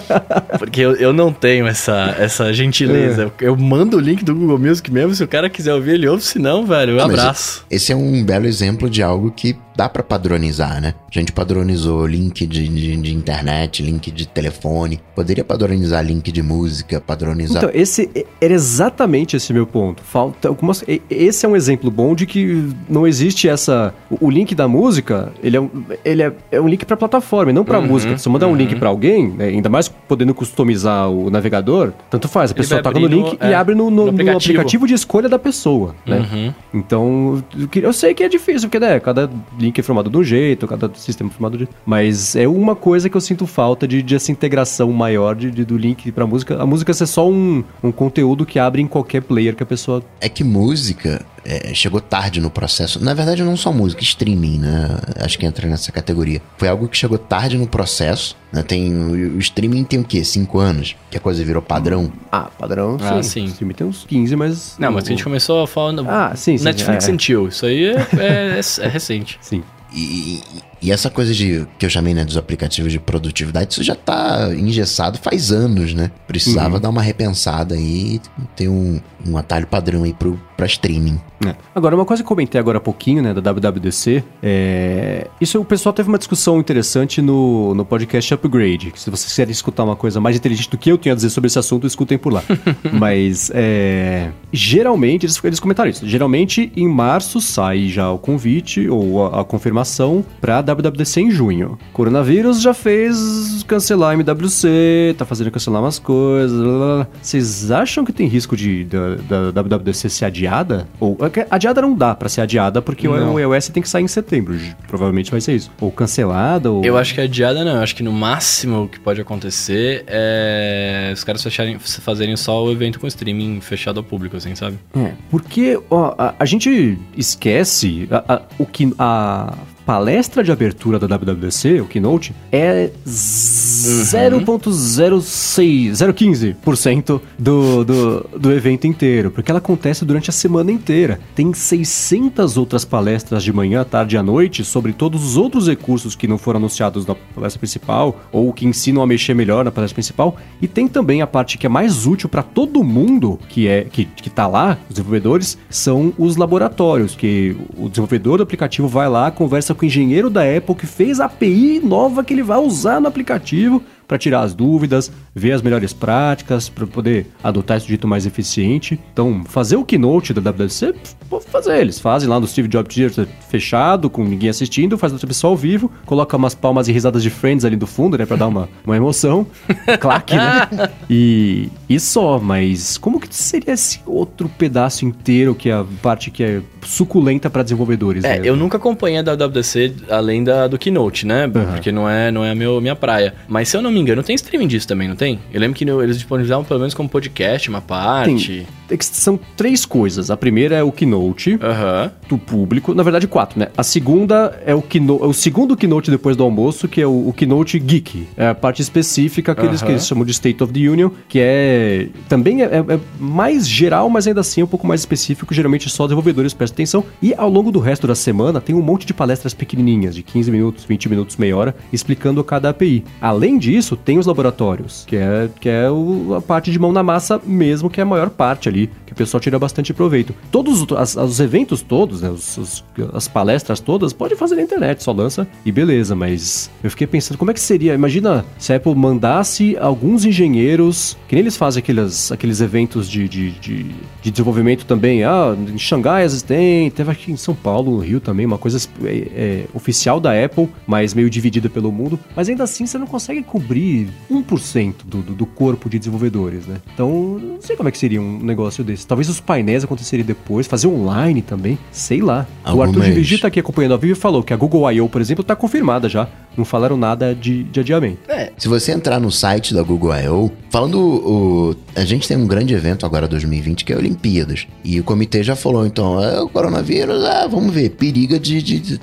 Porque eu, eu não tenho essa, essa gentileza. É. Eu mando o link do Google Music mesmo, se o cara quiser ouvir, ele ouve, se não, velho, um abraço. Esse é um belo exemplo de algo que dá pra padronizar, né? A gente padronizou link de, de, de internet, link de telefone. Poderia padronizar link de música, padronizar. Então, esse era exatamente esse meu ponto. Falta algumas. Esse é um exemplo bom de que não existe essa. O, link da música, ele é um, ele é, é um link pra plataforma, e não pra Uhum, música. Se eu mandar um link pra alguém, né, ainda mais podendo customizar o navegador, tanto faz. A pessoa toca no link no- e é, abre no, no- no no aplicativo. aplicativo. de escolha da pessoa, né? Uhum. Então, eu sei que é difícil, porque né, cada link é formado de um jeito, cada sistema é formado de um jeito. Mas é uma coisa que eu sinto falta de, de essa integração maior de, de- do link pra música. A música ser só um, um conteúdo que abre em qualquer player que a pessoa. É que música é, chegou tarde no processo. Na verdade, não só música, streaming, né? Acho que entra nessa categoria. Foi algo que chegou tarde no processo. Né? Tem, o, o streaming tem o quê? Cinco anos? Que a coisa virou padrão. Ah, padrão, Ah, sim. sim. O streaming tem uns 15, mas. Não, mas a gente começou falando. Ah, sim, sim. Netflix é, and Chill. Isso aí é, é, é recente. Sim. E, e- e essa coisa de que eu chamei né, dos aplicativos de produtividade, isso já tá engessado faz anos, né? Precisava dar uma repensada aí ter um, um atalho padrão aí pro, pra streaming. É. Agora, uma coisa que eu comentei agora há pouquinho, né, da WWDC, é... Isso o pessoal teve uma discussão interessante no, no podcast Upgrade. Se vocês quiserem escutar uma coisa mais inteligente do que eu tenho a dizer sobre esse assunto, escutem por lá. Mas, é... Geralmente, eles, eles comentaram isso. Geralmente, em março sai já o convite ou a, a confirmação pra WWDC em junho. Coronavírus já fez cancelar a MWC, tá fazendo cancelar umas coisas. blá, blá. Vocês acham que tem risco de da, da WWDC ser adiada? Ou é adiada não dá pra ser adiada porque o Não. o iOS tem que sair em setembro. Provavelmente vai ser isso. Ou cancelada ou Eu acho que adiada não. Eu acho que no máximo que pode acontecer é os caras fecharem, fazerem só o evento com streaming fechado ao público, assim, sabe? É, porque ó, a, a gente esquece a- a- o que a palestra de abertura da WWDC, o keynote, é 0.06, 0,15% do, do, do evento inteiro, porque ela acontece durante a semana inteira. Tem 600 outras palestras de manhã, tarde e à noite sobre todos os outros recursos que não foram anunciados na palestra principal ou que ensinam a mexer melhor na palestra principal. E tem também a parte que é mais útil para todo mundo que é que, que tá lá, os desenvolvedores, são os laboratórios, que o desenvolvedor do aplicativo vai lá, conversa com o engenheiro da Apple que fez a API nova que ele vai usar no aplicativo para tirar as dúvidas, ver as melhores práticas, para poder adotar esse jeito mais eficiente. Então, fazer o keynote da WWDC, pode fazer. Eles fazem lá no Steve Jobs Theater fechado, com ninguém assistindo, faz outra pessoa ao vivo, coloca umas palmas e risadas de Friends ali do fundo, né, para dar uma, uma emoção. Claque, né? E, e só, mas como que seria esse outro pedaço inteiro que é a parte que é suculenta para desenvolvedores? É, né? eu nunca acompanhei a WWDC além da, do Keynote, né? Porque não é, não é a meu, minha praia. Mas se eu não me engano, tem streaming disso também, não tem? Eu lembro que eles disponibilizavam pelo menos como podcast, uma parte. Que são três coisas. A primeira é o keynote Aham. do público, na verdade quatro, né? A segunda é o keynote, é o segundo keynote depois do almoço, que é o, o keynote geek, é a parte específica que, eles, que eles chamam de State of the Union, que é também é, é- é mais geral, mas ainda assim é um pouco mais específico. Geralmente só desenvolvedores prestam atenção. E ao longo do resto da semana tem um monte de palestras pequenininhas, de 15 minutos, 20 minutos, meia hora, explicando cada API. Além disso, tem os laboratórios, que é, que é o- a parte de mão na massa mesmo, que é a maior parte ali, que o pessoal tira bastante proveito. Todos os, as- os eventos todos, né, os- os- as palestras todas, pode fazer na internet, só lança e beleza, mas eu fiquei pensando, como é que seria? Imagina se a Apple mandasse alguns engenheiros, que nem eles fazem aqueles, aqueles eventos de, de, de, de desenvolvimento também, ah, em Xangai às vezes tem, teve aqui em São Paulo, no Rio também, uma coisa é, é, oficial da Apple, mas meio dividida pelo mundo, mas ainda assim você não consegue cobrir 1% do, do, do corpo de desenvolvedores, né? Então, não sei como é que seria um negócio desse. Talvez os painéis aconteceriam depois, fazer online também, sei lá. O Arthur de Vigi tá aqui acompanhando ao vivo e falou que a Google I.O., por exemplo, tá confirmada já. Não falaram nada de, de adiamento. Se você entrar no site da Google I.O., falando o, a gente tem um grande evento agora 2020 que é a Olimpíadas. E o comitê já falou, então, é, o coronavírus, ah, vamos ver, periga de, de- de-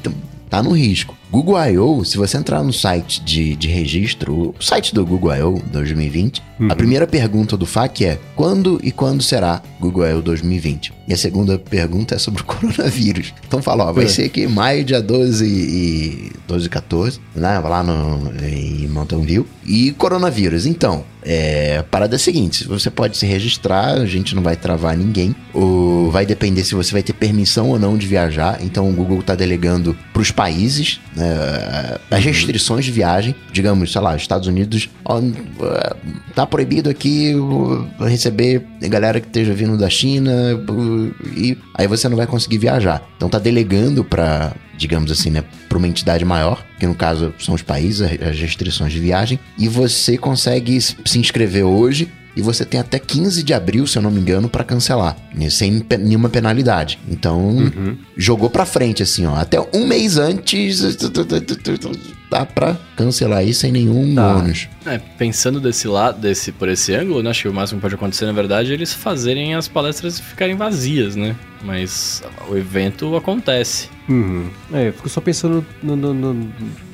tá no risco. Google I.O., se você entrar no site de, de registro, o site do Google I.O. 2020, a primeira pergunta do FAQ é quando e quando será Google I.O. 2020? E a segunda pergunta é sobre o coronavírus. Então fala, ó, vai É. ser aqui maio, dia 12 e 12 e 14, né? Lá no, em Mountain View. E coronavírus. Então, é, a parada é a seguinte: você pode se registrar, a gente não vai travar ninguém. O, vai depender se você vai ter permissão ou não de viajar. Então o Google está delegando para os países né, as restrições de viagem. Digamos, sei lá, Estados Unidos, ó, é, tá proibido aqui receber galera que esteja vindo da China e aí você não vai conseguir viajar. Então tá delegando para digamos assim, né, para uma entidade maior, que no caso são os países, as restrições de viagem, e você consegue se inscrever hoje e você tem até 15 de abril, se eu não me engano, para cancelar, né, sem pe- nenhuma penalidade. Então, jogou pra frente assim, ó, até um mês antes dá pra cancelar aí sem nenhum Tá. ônus. É, pensando desse lado, desse, por esse ângulo, né, acho que o máximo que pode acontecer, na verdade, é eles fazerem as palestras ficarem vazias, né? Mas o evento acontece. Uhum. É, eu fico só pensando no- no- no-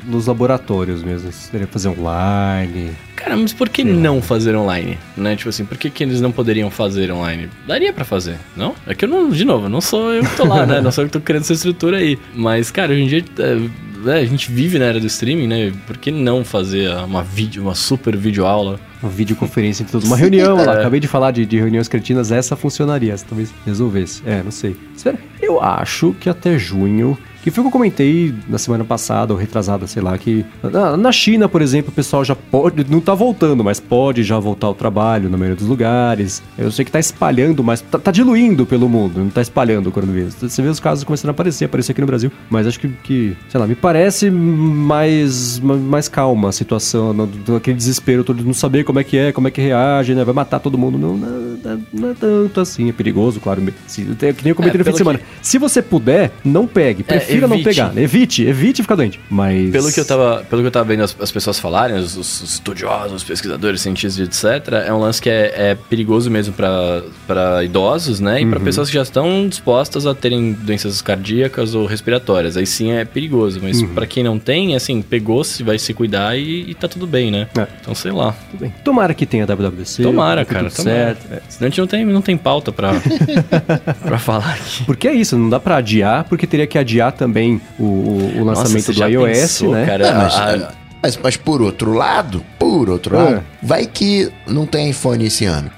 nos laboratórios mesmo. Se teria que fazer online. Cara, mas por que não fazer online? Né? Tipo assim, por que, que eles não poderiam fazer online? Daria pra fazer, não? É que eu não, de novo, não sou eu que tô lá, né? Não sou eu que tô criando essa estrutura aí. Mas, cara, hoje em dia é, é, a gente vive na era do streaming, né? Por que não fazer uma vídeo, uma super videoaula? Uma videoconferência entre todos. Uma reunião lá. É. Acabei de falar de, de reuniões cretinas. Essa funcionaria. Essa talvez resolvesse. É, não sei. Espera. Eu acho que até junho. Que foi o que eu comentei na semana passada, ou retrasada, sei lá, que na, na China, por exemplo, o pessoal já pode, não tá voltando, mas pode já voltar ao trabalho na maioria dos lugares. Eu sei que tá espalhando, mas tá, tá diluindo pelo mundo, não tá espalhando o coronavírus. Você vê os casos começando a aparecer, aparecer aqui no Brasil, mas acho que, que sei lá, me parece mais, ma- mais calma a situação, não, aquele desespero todo de não saber como é que é, como é que reage, né? Vai matar todo mundo. Não, não, não- é tanto assim, é perigoso, claro. Se, é que nem eu comentei É, no fim de semana. Se você puder, não pegue. Prefira não evite. pegar. Evite, evite ficar doente. Mas. Pelo que eu tava, pelo que eu tava vendo as, as pessoas falarem, os, os estudiosos, os pesquisadores, cientistas, etc., é um lance que é, é perigoso mesmo pra idosos, né? E pra pessoas que já estão dispostas a terem doenças cardíacas ou respiratórias. Aí sim é perigoso, mas pra quem não tem, assim, pegou, se vai se cuidar e, e tá tudo bem, né? É. Então sei lá. Tudo bem. Tomara que tenha WWDC. Tomara, cara, tomara. certo. É. Senão a gente não tem, não tem pauta pra falar aqui. Porque é isso, não dá pra adiar, porque teria que adiar também o, o- lançamento Nossa, você do já iOS, pensou, né? Cara, É, mas, a- é, Mas, mas por outro lado, por outro É. lado, vai que não tem iPhone esse ano.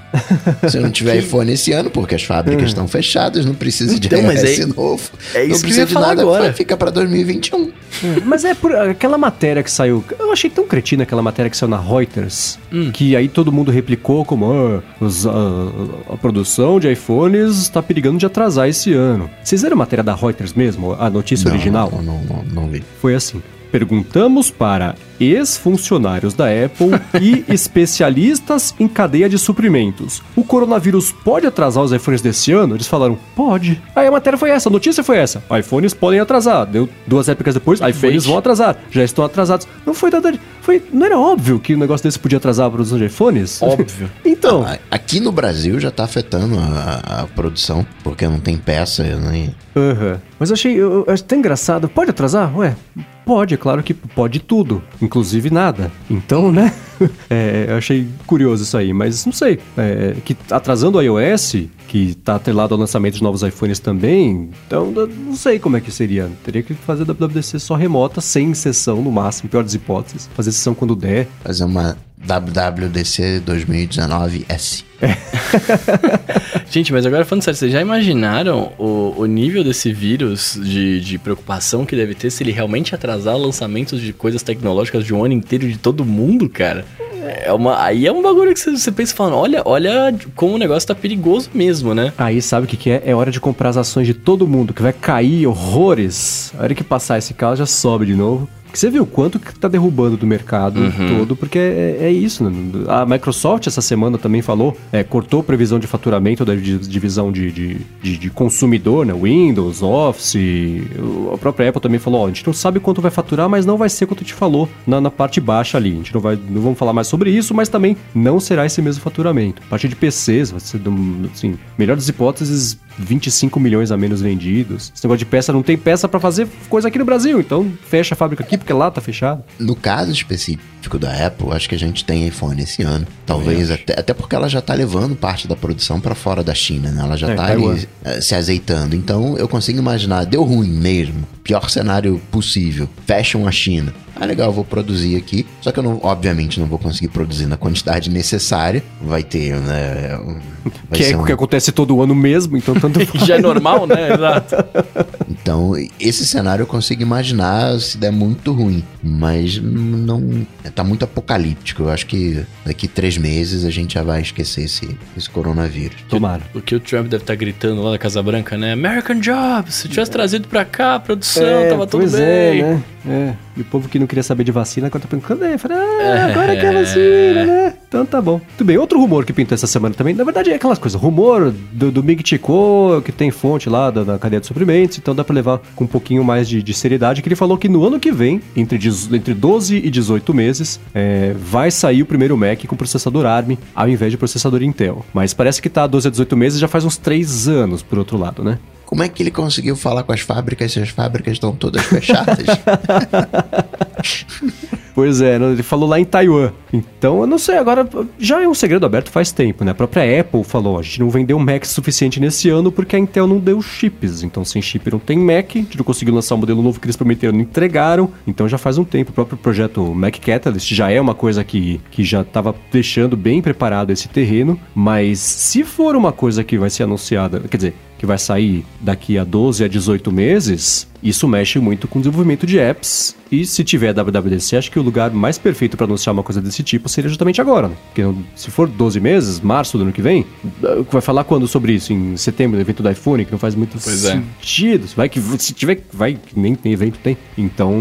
Se não tiver iPhone esse ano, porque as fábricas estão fechadas, não precisa de Então, mas iOS é- novo. é não isso que eu precisa de nada, agora. vai ficar pra 2021. Mas é por aquela matéria que saiu. Eu achei tão cretina aquela matéria que saiu na Reuters. Que aí todo mundo replicou como ah, os- a, a produção de iPhones está perigando de atrasar esse ano. Vocês viram a matéria da Reuters mesmo? A notícia Não, original? Não, não, não, não vi. Foi assim. Perguntamos para ex-funcionários da Apple e especialistas em cadeia de suprimentos. O coronavírus pode atrasar os iPhones desse ano? Eles falaram, pode. Aí a matéria foi essa, a notícia foi essa. iPhones podem atrasar. Deu duas épocas depois, iPhones vão atrasar. Já estão atrasados. Não foi nada. de- Foi, não era óbvio que um negócio desse podia atrasar a produção de iPhones? Óbvio. então. A- Aqui no Brasil já tá afetando a, a produção, porque não tem peça, né? Aham. Mas eu achei, eu, eu achei tão engraçado. Pode atrasar? Ué, pode, é claro que pode tudo. Inclusive nada. Então, né? É, eu achei curioso isso aí. Mas não sei. É, que atrasando o iOS, que tá atrelado ao lançamento de novos iPhones também. Então, não sei como é que seria. Teria que fazer WWDC só remota, sem sessão no máximo, pior das hipóteses. Fazer sessão quando der. Fazer uma WWDC 2019S. Gente, mas agora falando sério, vocês já imaginaram o, o nível desse vírus de, de preocupação que deve ter se ele realmente atrasar lançamentos de coisas tecnológicas de um ano inteiro de todo mundo, cara? É uma, aí é um bagulho que você, você pensa falando, olha, olha como o negócio tá perigoso mesmo, né? Aí sabe o que, que é? É hora de comprar as ações de todo mundo, que vai cair horrores. A hora que passar esse caos já sobe de novo. Porque você viu quanto que tá derrubando do mercado todo, porque é, é isso. Né? A Microsoft essa semana também falou, é, cortou previsão de faturamento da di- divisão de, de, de- de consumidor, né? Windows, Office. A própria Apple também falou, ó, a gente não sabe quanto vai faturar, mas não vai ser quanto te falou na, na parte baixa ali. A gente não vai, não vamos falar mais sobre isso, mas também não será esse mesmo faturamento. A partir de PCs, vai ser, assim, melhor das hipóteses, 25 milhões a menos vendidos. Esse negócio de peça, não tem peça pra fazer coisa aqui no Brasil, então fecha a fábrica aqui, porque lá tá fechado. No caso específico da Apple, acho que a gente tem iPhone esse ano. Talvez até, até porque ela já tá levando parte da produção para fora da China, né? Ela já É, tá ali eh, se azeitando. Então eu consigo imaginar, deu ruim mesmo. Pior cenário possível. Fecham a China. Ah, legal, eu vou produzir aqui. Só que eu, não, obviamente, não vou conseguir produzir na quantidade necessária. Vai ter, né? Vai que é o um- que acontece todo ano mesmo, então tanto já é normal, né? Exato. Então, esse cenário eu consigo imaginar se der muito ruim. Mas não. Tá muito apocalíptico. Eu acho que daqui três meses a gente já vai esquecer esse, esse coronavírus. Tomara. O que o Trump deve estar gritando lá da Casa Branca, né? American Jobs, se tivesse trazido pra cá a produção, tava tudo pois bem. é, né? É. E o povo que não queria saber de vacina, agora tá pensando, cadê? Falei, ah, É. agora que é vacina, né? Então tá bom. Tudo bem, outro rumor que pintou essa semana também, na verdade é aquelas coisas, rumor do, do Mig Chico, que tem fonte lá da, da cadeia de suprimentos, então dá pra levar com um pouquinho mais de, de seriedade, que ele falou que no ano que vem, entre, entre 12 e 18 meses, é, vai sair o primeiro Mac com processador ARM, ao invés de processador Intel. Mas parece que tá 12 a 18 meses, já faz uns 3 anos, por outro lado, né? Como é que ele conseguiu falar com as fábricas se as fábricas estão todas fechadas? Pois é, né? ele falou lá em Taiwan. Então, eu não sei, agora já é um segredo aberto faz tempo, né? A própria Apple falou, a gente não vendeu Mac suficiente nesse ano porque a Intel não deu chips. Então, sem chip não tem Mac, a gente não conseguiu lançar o modelo novo que eles prometeram, não entregaram. Então, já faz um tempo. O próprio projeto Mac Catalyst já é uma coisa que, que já estava deixando bem preparado esse terreno. Mas se for uma coisa que vai ser anunciada, quer dizer, que vai sair daqui a 12 a 18 meses, isso mexe muito com o desenvolvimento de apps. E se tiver WWDC, acho que o lugar mais perfeito para anunciar uma coisa desse tipo seria justamente agora. Né? Porque não- se for 12 meses, março do ano que vem, eh, vai falar quando sobre isso? Em setembro, no evento do iPhone, que não faz muito Pois é. sentido. Vai que se tiver, vai que nem tem evento tem. Então,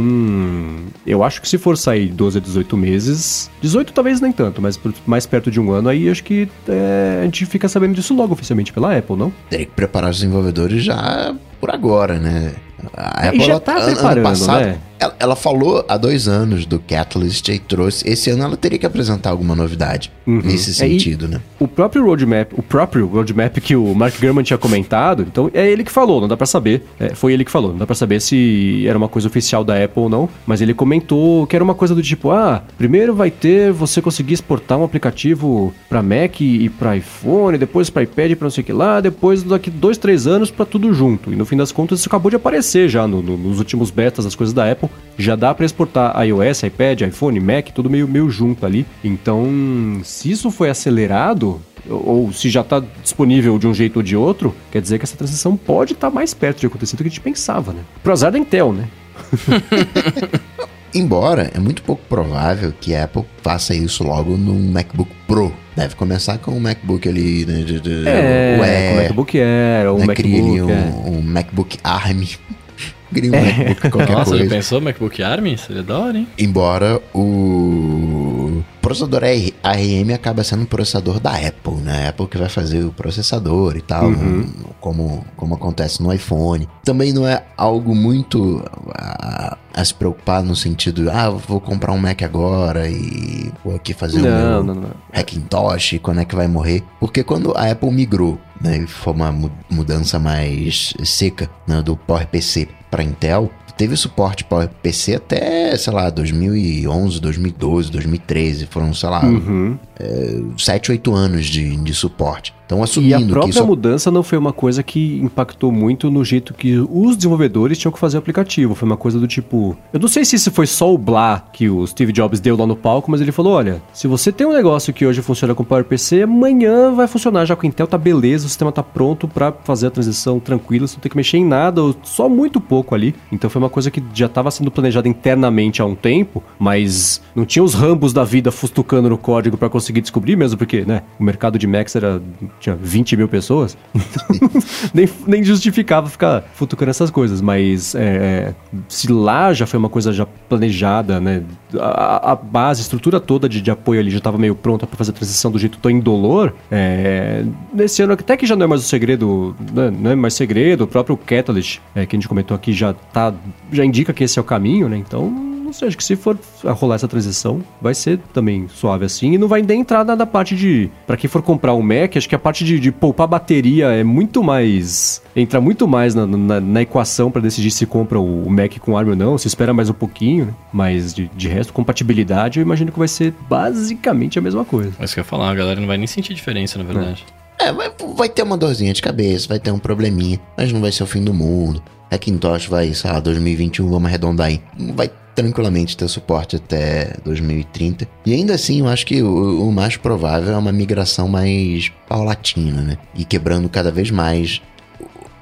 eu acho que se for sair 12 a 18 meses, 18 talvez nem tanto, mas por- mais perto de um ano aí, acho que eh, a gente fica sabendo disso logo oficialmente pela Apple, não? Teria que preparar os desenvolvedores já por agora, né? A É, e já tá an- preparando, né? Ela, ela falou há dois anos do Catalyst e trouxe. Esse ano ela teria que apresentar alguma novidade nesse É, e- sentido, né? O próprio roadmap, o próprio roadmap que o Mark Gurman tinha comentado, então é ele que falou, não dá pra saber. É, foi ele que falou, não dá pra saber se era uma coisa oficial da Apple ou não, mas ele comentou que era uma coisa do tipo, ah, primeiro vai ter você conseguir exportar um aplicativo pra Mac e pra iPhone, depois pra iPad e pra não sei o que lá, depois daqui dois, três anos pra tudo junto. E no fim das contas isso acabou de aparecer já no- no- nos últimos betas das coisas da Apple, Apple, já dá para exportar iOS, iPad, iPhone, Mac, tudo meio, meio junto ali. Então, se isso foi acelerado, ou se já está disponível de um jeito ou de outro, quer dizer que essa transição pode estar tá mais perto de acontecer do que a gente pensava, né? Pro azar da Intel, né? Embora é muito pouco provável que a Apple faça isso logo no MacBook Pro. Deve começar com o MacBook ali, né? É, o Air, o MacBook Air, ou né, MacBook... Um, é. um MacBook ARM. Queria um é. MacBook qualquer Nossa, coisa. Nossa, pensou MacBook ARM? Seria da hora, hein? Embora o processador ARM acaba sendo um processador da Apple, né? A Apple que vai fazer o processador e tal, uhum. como, como acontece no iPhone. Também não é algo muito a, a, se preocupar no sentido, ah, vou comprar um Mac agora e vou aqui fazer não, um não, não. Hackintosh, quando é que vai morrer? Porque quando a Apple migrou, né, foi uma mudança mais seca né, do PowerPC para Intel, teve suporte para PC até, sei lá, 2011, 2012, 2013. Foram, sei lá, uhum. é, 7, 8 anos de, de suporte. Então, assumindo e a própria isso... mudança não foi uma coisa que impactou muito no jeito que os desenvolvedores tinham que fazer o aplicativo. Foi uma coisa do tipo. Eu não sei se isso foi só o blá que o Steve Jobs deu lá no palco, mas ele falou: olha, se você tem um negócio que hoje funciona com PowerPC, amanhã vai funcionar já com Intel, tá beleza, o sistema tá pronto para fazer a transição tranquila, você não tem que mexer em nada, só muito pouco ali. Então foi uma coisa que já estava sendo planejada internamente há um tempo, mas não tinha os rambos da vida fustucando no código para conseguir descobrir mesmo, porque, né, o mercado de Macs era tinha 20 mil pessoas, nem, nem justificava ficar futucando essas coisas. Mas é, é, se lá já foi uma coisa já planejada, né? A, a base, a estrutura toda de, de apoio ali já estava meio pronta para fazer a transição do jeito tão indolor. É, nesse ano, até que já não é mais o segredo, né, não é mais segredo, o próprio Catalyst, é, que a gente comentou aqui, já, tá, já indica que esse é o caminho, né? Então não sei, acho que se for rolar essa transição, vai ser também suave assim. E não vai nem entrar na, parte de. para quem for comprar um Mac, acho que a parte de, de poupar bateria é muito mais. entra muito mais na, na, na equação para decidir se compra o, Mac com ARM ou não. Se espera mais um pouquinho, né? Mas de, de resto, compatibilidade, eu imagino que vai ser basicamente a mesma coisa. Mas que eu ia falar, a galera não vai nem sentir diferença, na verdade. É, vai, vai ter uma dorzinha de cabeça, vai ter um probleminha, mas não vai ser o fim do mundo. Hackintosh vai, sei lá, 2021, vamos arredondar aí. Vai tranquilamente ter suporte até 2030. E ainda assim, eu acho que o, o mais provável é uma migração mais paulatina, né? E quebrando cada vez mais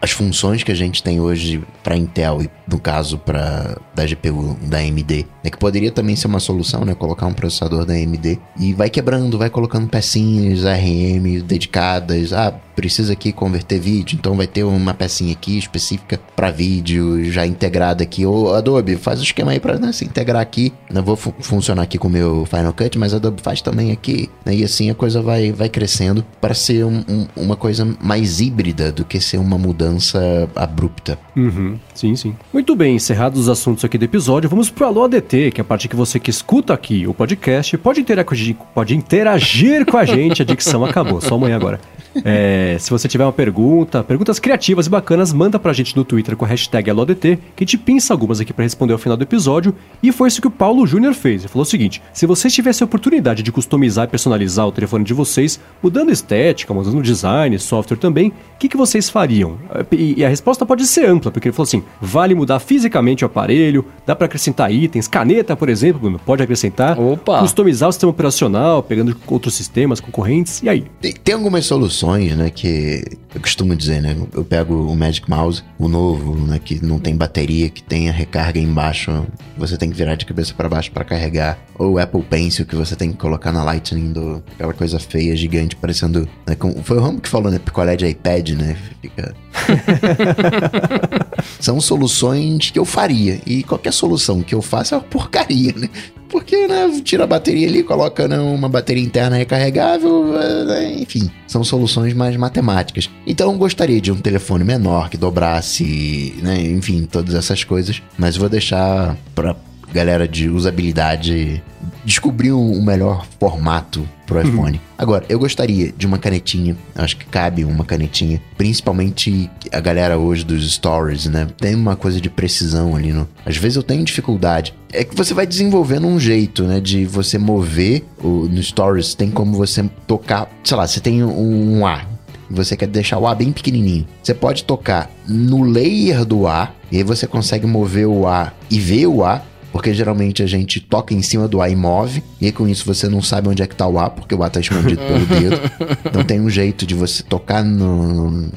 as funções que a gente tem hoje para Intel e no caso para da GPU da AMD, né, que poderia também ser uma solução, né, colocar um processador da AMD e vai quebrando, vai colocando pecinhas ARM dedicadas, ah, precisa aqui converter vídeo, então vai ter uma pecinha aqui específica para vídeo, já integrada aqui. Ou Adobe, faz o esquema aí para né, se integrar aqui. Não vou fu funcionar aqui com o meu Final Cut, mas Adobe faz também aqui. Né, e assim a coisa vai, vai crescendo para ser um, um, uma coisa mais híbrida do que ser uma mudança abrupta. Uhum, sim, sim. Muito bem, encerrados os assuntos aqui do episódio, vamos pro Alô ADT, que é a parte que você que escuta aqui o podcast pode interagir, pode interagir com a gente. A dicção acabou, só amanhã agora. É, se você tiver uma pergunta, perguntas criativas e bacanas, manda pra gente no Twitter com a hashtag AloDT, que a gente pinça algumas aqui para responder ao final do episódio. E foi isso que o Paulo Júnior fez. Ele falou o seguinte: se vocês tivessem a oportunidade de customizar e personalizar o telefone de vocês, mudando estética, mudando design, software também, o que, que vocês fariam? E, e a resposta pode ser ampla, porque ele falou assim: vale mudar fisicamente o aparelho, dá para acrescentar itens, caneta, por exemplo, Bruno, pode acrescentar. Opa! Customizar o sistema operacional, pegando outros sistemas concorrentes, e aí? Tem, tem algumas soluções, né, que eu costumo dizer, né? Eu pego o Magic Mouse, o novo, né, que não tem bateria, que tem a recarga embaixo, você tem que virar de cabeça para baixo para carregar, ou o Apple Pencil que você tem que colocar na Lightning do aquela coisa feia, gigante, parecendo, né, foi o Ramo que falou, né, picolé de iPad, né? Fica São soluções que eu faria. E qualquer solução que eu faça é uma porcaria, né? Porque, né, tira a bateria ali, coloca né, uma bateria interna recarregável, né, enfim, são soluções mais matemáticas. Então gostaria de um telefone menor que dobrasse, né, enfim, todas essas coisas, mas vou deixar para galera de usabilidade descobrir um melhor formato pro uhum. iPhone. Uhum. Agora, eu gostaria de uma canetinha, acho que cabe uma canetinha, principalmente a galera hoje dos stories, né? Tem uma coisa de precisão ali no. Às vezes eu tenho dificuldade. É que você vai desenvolvendo um jeito, né, de você mover o, no stories, tem como você tocar, sei lá, você tem um, um A você quer deixar o A bem pequenininho, você pode tocar no layer do A, e aí você consegue mover o A e ver o A, porque geralmente a gente toca em cima do A e move, e aí com isso você não sabe onde é que tá o A, porque o A tá escondido pelo dedo. Então tem um jeito de você tocar no,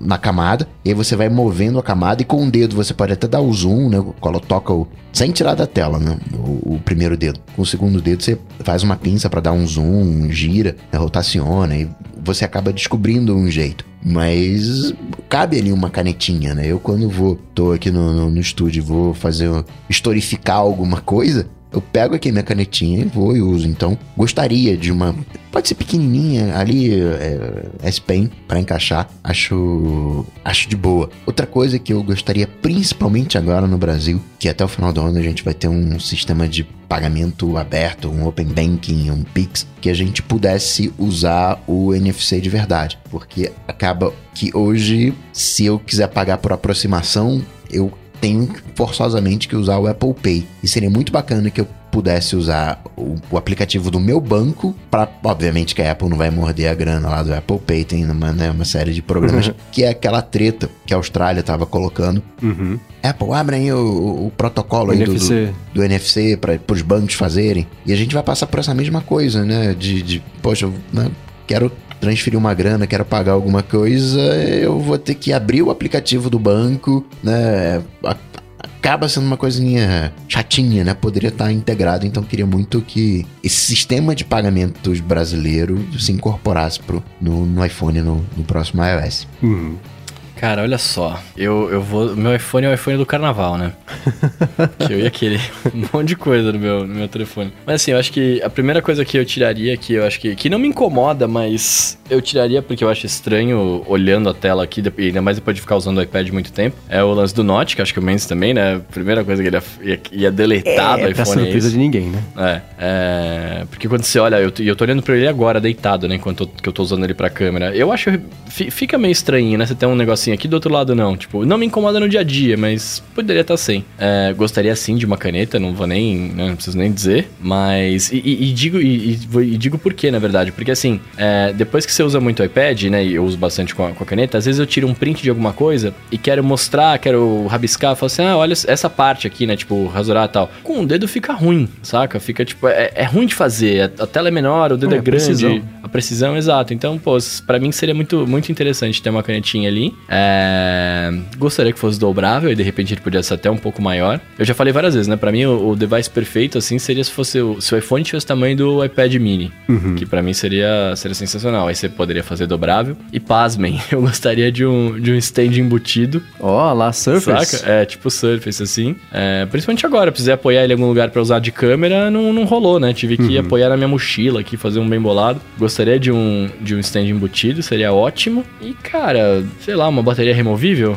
na camada, e aí você vai movendo a camada, e com o dedo você pode até dar o zoom, né? Quando toca o. Sem tirar da tela, né? O, o primeiro dedo. Com o segundo dedo você faz uma pinça para dar um zoom, gira, né? rotaciona, e você acaba descobrindo um jeito. Mas cabe ali uma canetinha, né? Eu quando vou, tô aqui no, no, no estúdio, vou fazer, historificar alguma coisa, eu pego aqui minha canetinha e vou e uso. Então, gostaria de uma. Pode ser pequenininha ali, é, S-Pen, para encaixar. Acho. Acho de boa. Outra coisa que eu gostaria, principalmente agora no Brasil, que até o final do ano a gente vai ter um sistema de pagamento aberto, um Open Banking, um Pix, que a gente pudesse usar o NFC de verdade. Porque acaba que hoje, se eu quiser pagar por aproximação, eu tenho forçosamente que usar o Apple Pay. E seria muito bacana que eu pudesse usar o, o aplicativo do meu banco para, obviamente que a Apple não vai morder a grana lá do Apple Pay, tem uma, né, uma série de programas, que é aquela treta que a Austrália estava colocando. Uhum. Apple, abre aí o, o, protocolo O aí do, NFC. do, do NFC para os bancos fazerem. E a gente vai passar por essa mesma coisa, né? De, de poxa, eu né, quero transferir uma grana, quero pagar alguma coisa, eu vou ter que abrir o aplicativo do banco, né? Acaba sendo uma coisinha chatinha, né? Poderia estar integrado, então queria muito que esse sistema de pagamentos brasileiro se incorporasse pro, no, no iPhone no, no próximo iOS. Uhum. Cara, olha só. Eu, eu vou. Meu iPhone é o iPhone do carnaval, né? que eu ia querer um monte de coisa no meu, no meu telefone. Mas assim, eu acho que a primeira coisa que eu tiraria, que eu acho que. Que não me incomoda, mas eu tiraria porque eu acho estranho olhando a tela aqui, e ainda mais depois de ficar usando o iPad muito tempo. É o lance do Note, que acho que o Mendes também, né? A primeira coisa que ele ia, ia, deletar do É, iPhone é surpresa de ninguém, né? É, é, porque quando você olha, eu, e eu tô olhando pra ele agora, deitado, né, enquanto eu, que eu tô usando ele pra câmera. Eu acho, fi- fica meio estranho, né, você tem um negocinho aqui do outro lado não, tipo, não me incomoda no dia a dia, mas poderia estar sem. É, gostaria sim de uma caneta, não vou nem, né, não preciso nem dizer, mas, e, e- e digo, e, e digo por quê, na verdade, porque assim, é, depois que você usa muito o iPad, né, e eu uso bastante com a, com a caneta, às vezes eu tiro um print de alguma coisa e quero mostrar, quero rabiscar, falo assim, ah, olha essa parte aqui, né, tipo, rasurar e tal. Com o dedo fica ruim, saca? Fica, tipo, é, é ruim de fazer, a, a tela é menor, o dedo É, é, grande, precisão. a precisão, exato. Então, pô, pra mim seria muito, muito interessante ter uma canetinha ali. É, Gostaria que fosse dobrável e de repente ele podia ser até um pouco maior. Eu já falei várias vezes, né? Pra mim, o, o device perfeito, assim, seria se fosse o, se o iPhone tivesse o tamanho do iPad mini. Que pra mim seria, seria sensacional. Aí você poderia fazer dobrável. E pasmem, eu gostaria de um, de um stand embutido. Ó, lá, Surface. Saca? É, tipo Surface, assim. É, principalmente agora, precisei apoiar ele em algum lugar pra usar de câmera, não, não rolou, né? Tive que apoiar na minha mochila aqui, fazer um bem bolado. Gostaria de um, de um stand embutido, seria ótimo. E, cara, sei lá, uma bateria removível.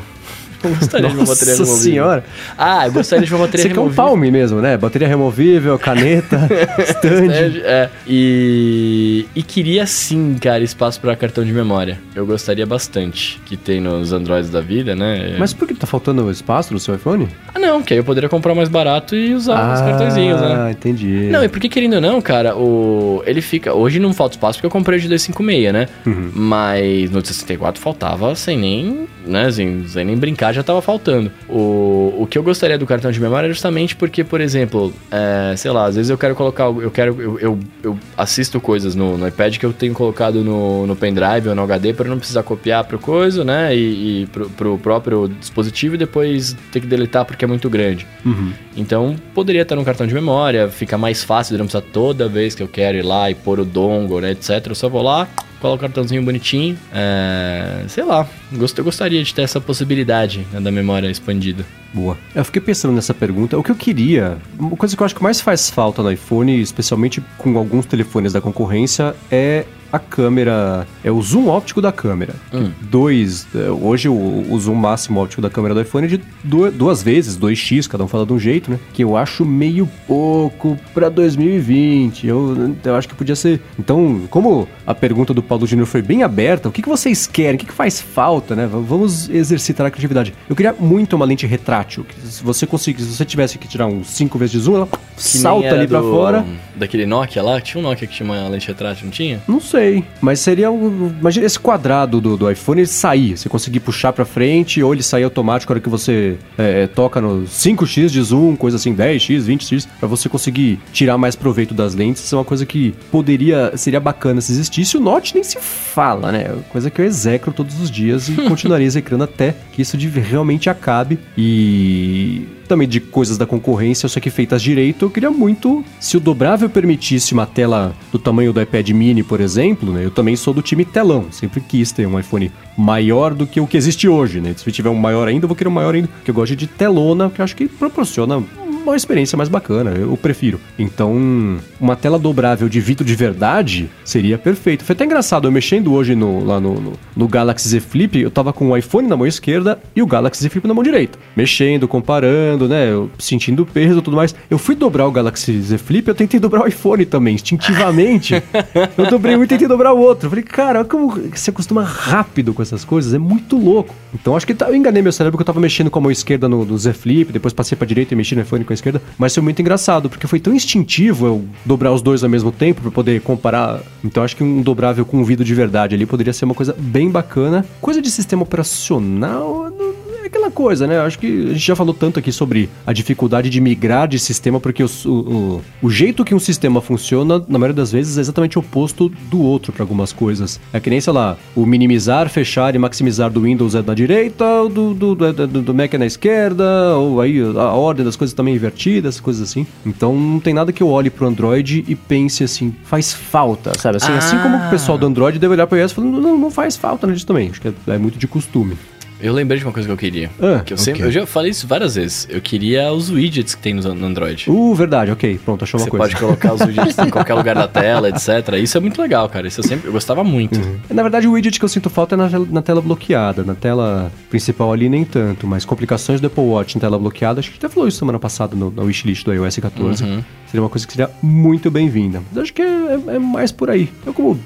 Eu gostaria de uma bateria Nossa removível. senhora. Ah, eu gostaria de uma bateria Você quer um removível. palme mesmo, né? Bateria removível, caneta, stand. É, e, e queria sim, cara, espaço pra cartão de memória. Eu gostaria bastante que tem nos Androids da vida, né? Mas por que tá faltando espaço no seu iPhone? Ah, não, que aí eu poderia comprar mais barato e usar os cartõezinhos, né? Ah, entendi. Não, e porque querendo ou não, cara, o ele fica. Hoje não falta espaço porque eu comprei o de 256, né? Uhum. Mas no 64 faltava sem nem, né, assim, sem nem brincar, já tava faltando. O, o que eu gostaria do cartão de memória é justamente porque, por exemplo, é, sei lá, às vezes eu quero colocar. Eu quero. Eu, eu, eu assisto coisas no, no iPad que eu tenho colocado no, no pendrive ou no HD para não precisar copiar pro coisa, né? E, e pro, pro próprio dispositivo e depois ter que deletar porque é muito grande. Uhum. Então, poderia estar no cartão de memória, fica mais fácil, de não precisar toda vez que eu quero ir lá e pôr o dongle, né, etc. Eu só vou lá, coloco o cartãozinho bonitinho. É, sei lá, eu gostaria de ter essa possibilidade né, da memória expandida. Boa. Eu fiquei pensando nessa pergunta. O que eu queria, uma coisa que eu acho que mais faz falta no iPhone, especialmente com alguns telefones da concorrência, é a câmera, é o zoom óptico da câmera. Hum. Dois, é, hoje o, o zoom máximo óptico da câmera do iPhone é de du- duas vezes, 2x, cada um fala de um jeito, né? Que eu acho meio pouco pra 2020. Eu, eu acho que podia ser. Então, como a pergunta do Paulo Júnior foi bem aberta, o que, que vocês querem? O que, que faz falta, né? Vamos exercitar a criatividade. Eu queria muito uma lente retrátil. Se você conseguir, se você tivesse que tirar uns 5 vezes de zoom, ela Que salta ali pra do- fora. Daquele Nokia lá, tinha um Nokia que tinha uma lente retrátil, não tinha? Não sei. Sei, mas seria um. Imagina esse quadrado do, do iPhone ele sair. Você conseguir puxar pra frente ou ele sair automático na hora que você é, toca no 5x de zoom, coisa assim, 10x, 20x, pra você conseguir tirar mais proveito das lentes. Isso é uma coisa que poderia. seria bacana se existisse. O Note nem se fala, né? Coisa que eu execro todos os dias e continuaria execrando até que isso de, realmente acabe. E também de coisas da concorrência, só que feitas direito, eu queria muito. Se o dobrável permitisse uma tela do tamanho do iPad mini, por exemplo, né? Eu também sou do time telão. Sempre quis ter um iPhone maior do que o que existe hoje, né? Se tiver um maior ainda, eu vou querer um maior ainda, porque eu gosto de telona, que acho que proporciona uma experiência mais bacana, eu prefiro. Então, uma tela dobrável de vidro de verdade seria perfeito. Foi até engraçado, eu mexendo hoje no, lá no, no, no Galaxy Z Flip, eu tava com o iPhone na mão esquerda e o Galaxy Z Flip na mão direita. Mexendo, comparando, né, eu sentindo peso e tudo mais. Eu fui dobrar o Galaxy Z Flip, eu tentei dobrar o iPhone também, instintivamente. eu dobrei um e tentei dobrar o outro. Eu falei, cara, como você acostuma rápido com essas coisas, é muito louco. Então acho que tá, eu enganei meu cérebro porque eu tava mexendo com a mão esquerda no, no Z Flip, depois passei pra direita e mexi no iPhone com a esquerda, mas foi muito engraçado, porque foi tão instintivo eu dobrar os dois ao mesmo tempo para poder comparar. Então acho que um dobrável com um vidro de verdade ali poderia ser uma coisa bem bacana. Coisa de sistema operacional, não aquela coisa, né? Acho que a gente já falou tanto aqui sobre a dificuldade de migrar de sistema, porque o, o, o jeito que um sistema funciona, na maioria das vezes, é exatamente o oposto do outro para algumas coisas. É que nem, sei lá, o minimizar, fechar e maximizar do Windows é na direita, do, do, do, do Mac é na esquerda, ou aí a ordem das coisas também invertidas, coisas assim. Então não tem nada que eu olhe pro Android e pense assim, faz falta, sabe? Assim, ah. assim como o pessoal do Android deve olhar pro iOS falando, não, não faz falta nisso também. Acho que é, é muito de costume. Eu lembrei de uma coisa que eu queria. Ah, que eu, sempre, eu já falei isso várias vezes. Eu queria os widgets que tem no, Android. Uh, verdade, ok. Pronto, achou uma Você coisa. Você pode colocar os widgets em qualquer lugar da tela, etc. Isso é muito legal, cara. Isso eu sempre eu gostava muito. Uhum. Na verdade, o widget que eu sinto falta é na, na, tela bloqueada. Na tela principal ali, nem tanto. Mas complicações do Apple Watch em tela bloqueada, acho que até falou isso semana passada no, na wishlist do iOS 14. Uhum. Seria uma coisa que seria muito bem-vinda. Mas acho que é, é, é mais por aí. Eu como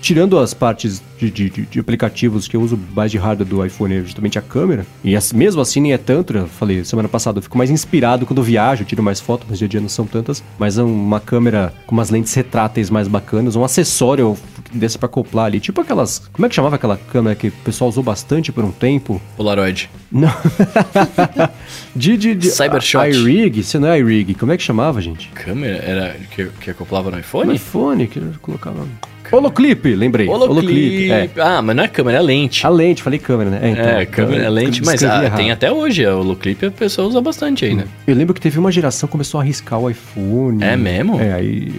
tirando as partes de, de, de, aplicativos que eu uso mais de hardware do iPhone, é justamente a câmera, e as, mesmo assim nem é tanto, eu falei semana passada, eu fico mais inspirado quando viajo, tiro mais fotos, mas dia a dia não são tantas, mas é uma câmera com umas lentes retráteis mais bacanas, um acessório desse para acoplar ali, tipo aquelas, como é que chamava aquela câmera que o pessoal usou bastante por um tempo? Polaroid. Não. de, de, de Cybershot. iRig, você não é iRig, como é que chamava, gente? Câmera? Era que, que acoplava no iPhone? No iPhone, que colocava... Holoclip, lembrei. Holoclip. É. Ah, mas não é câmera, é lente. A lente, falei câmera, né? É, então, é câmera, é lente, mas ah, tem até hoje. O Holoclip a pessoa usa bastante ainda. Hum. Eu lembro que teve uma geração que começou a arriscar o iPhone. É mesmo? É, aí.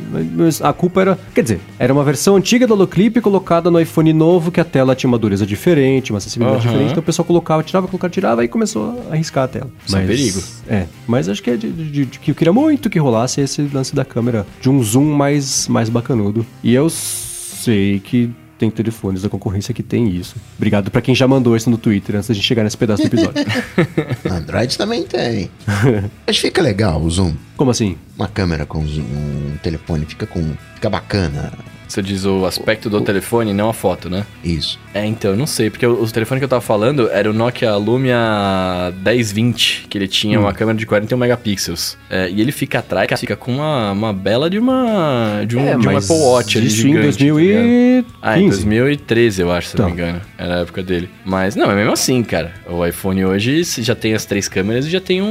A culpa era. Quer dizer, era uma versão antiga do Holoclip colocada no iPhone novo, que a tela tinha uma dureza diferente, uma acessibilidade uhum. diferente. Então o pessoal colocava, tirava, colocava, tirava, e começou a arriscar a tela. Isso é mas, é perigo. É, mas acho que é de, de, de, que eu queria muito que rolasse esse lance da câmera, de um zoom mais, mais bacanudo. E eu sei que tem telefones da concorrência que tem isso. Obrigado para quem já mandou isso no Twitter antes da gente chegar nesse pedaço do episódio. Android também tem. Mas fica legal o zoom. Como assim? Uma câmera com zoom, um telefone fica com fica bacana. Você diz o aspecto do o, telefone, não a foto, né? Isso. É, então, eu não sei, porque o, o, telefone que eu tava falando era o Nokia Lumia 1020, que ele tinha hum. uma câmera de 41 megapixels. É, e ele fica atrás, fica com uma, uma bela de uma de um, é, de um Apple Watch ali isso gigante. em 2015. Tá ah, em 2013, eu acho, se então. não me engano. Era a época dele. Mas, não, é mesmo assim, cara. O iPhone hoje já tem as três câmeras e já tem um,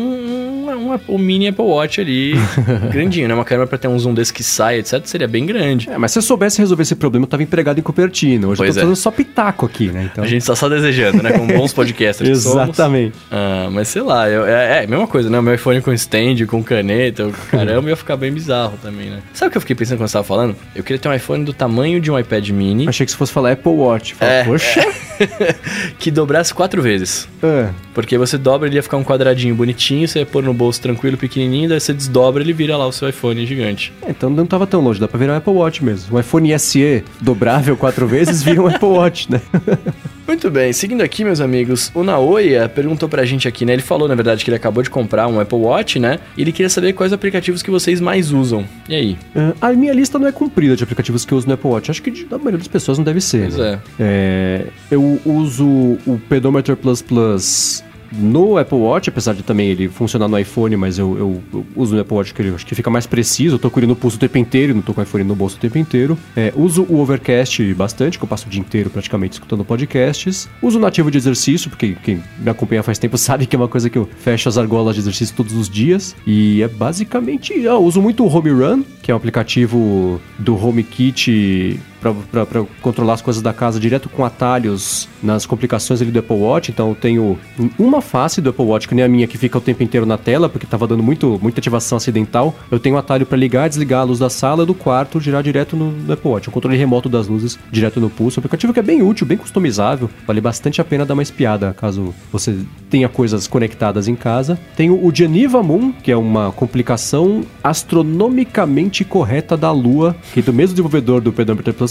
um, um, um mini Apple Watch ali, grandinho, né? Uma câmera pra ter um zoom desse que sai, etc, seria bem grande. É, mas se eu soubesse resolver esse problema, eu tava empregado em Cupertino. Hoje pois eu tô é. fazendo só pitaco aqui, né? Então... A gente tá só desejando, né? Como bons podcasters Exatamente. Ah, mas sei lá, eu, é, é mesma coisa, né? O meu iPhone com stand, com caneta, caramba, ia ficar bem bizarro também, né? Sabe o que eu fiquei pensando quando você tava falando? Eu queria ter um iPhone do tamanho de um iPad mini. Achei que se fosse falar Apple Watch. Fala, é, Poxa! É. que dobrasse quatro vezes. É. Porque você dobra, ele ia ficar um quadradinho bonitinho, você ia pôr no bolso tranquilo, pequenininho, daí você desdobra, ele vira lá o seu iPhone gigante. É, então não tava tão longe, dá pra virar um Apple Watch mesmo. Um iPhone SE dobrável quatro vezes vira um Apple Watch, né? Muito bem, seguindo aqui, meus amigos, o Naoya perguntou pra gente aqui, né? Ele falou, na verdade, que ele acabou de comprar um Apple Watch, né? E ele queria saber quais aplicativos que vocês mais usam. E aí? Uh, a minha lista não é comprida de aplicativos que eu uso no Apple Watch. Acho que da maioria das pessoas não deve ser. Pois né? é. é. Eu uso o Pedometer Plus Plus no Apple Watch, apesar de também ele funcionar no iPhone, mas eu, eu, eu uso no Apple Watch que ele acho que fica mais preciso. Eu tô com ele no pulso o tempo inteiro, não tô com o iPhone no bolso o tempo inteiro. É, uso o Overcast bastante, que eu passo o dia inteiro praticamente escutando podcasts. Uso o nativo de exercício, porque quem me acompanha faz tempo sabe que é uma coisa que eu fecho as argolas de exercício todos os dias. E é basicamente. Eu uso muito o Home Run, que é um aplicativo do HomeKit para controlar as coisas da casa direto com atalhos nas complicações ali do Apple Watch. Então eu tenho uma face do Apple Watch, que nem a minha, que fica o tempo inteiro na tela, porque estava dando muito, muita ativação acidental. Eu tenho um atalho para ligar, desligar a luz da sala do quarto, girar direto no, no Apple Watch. Um controle remoto das luzes direto no pulso. Um aplicativo que é bem útil, bem customizável. Vale bastante a pena dar uma espiada caso você tenha coisas conectadas em casa. Tenho o Geneva Moon, que é uma complicação astronomicamente correta da Lua, que é do mesmo desenvolvedor do Pedometer Plus,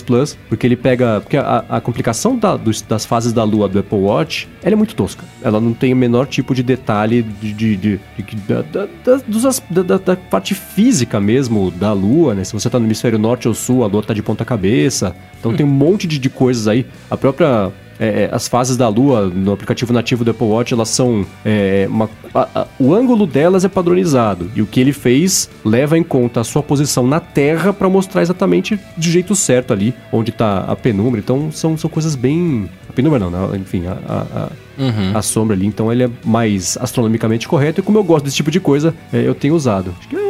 porque ele pega. Porque a, a complicação da, dos, das fases da Lua do Apple Watch ela é muito tosca. Ela não tem o menor tipo de detalhe de, de, de, de da, da, dos, da, da, parte física mesmo da Lua, né? Se você tá no hemisfério norte ou sul, a Lua tá de ponta cabeça. Então hum. tem um monte de, de coisas aí. A própria é, é, as fases da Lua no aplicativo nativo do Apple Watch, elas são. É, uma, a, a, o ângulo delas é padronizado. E o que ele fez leva em conta a sua posição na Terra para mostrar exatamente do jeito certo ali onde está a penumbra. Então são, são coisas bem. A penumbra não, né? enfim, a, a Uhum. a sombra ali. Então ele é mais astronomicamente correto. E como eu gosto desse tipo de coisa, é, eu tenho usado. Acho que é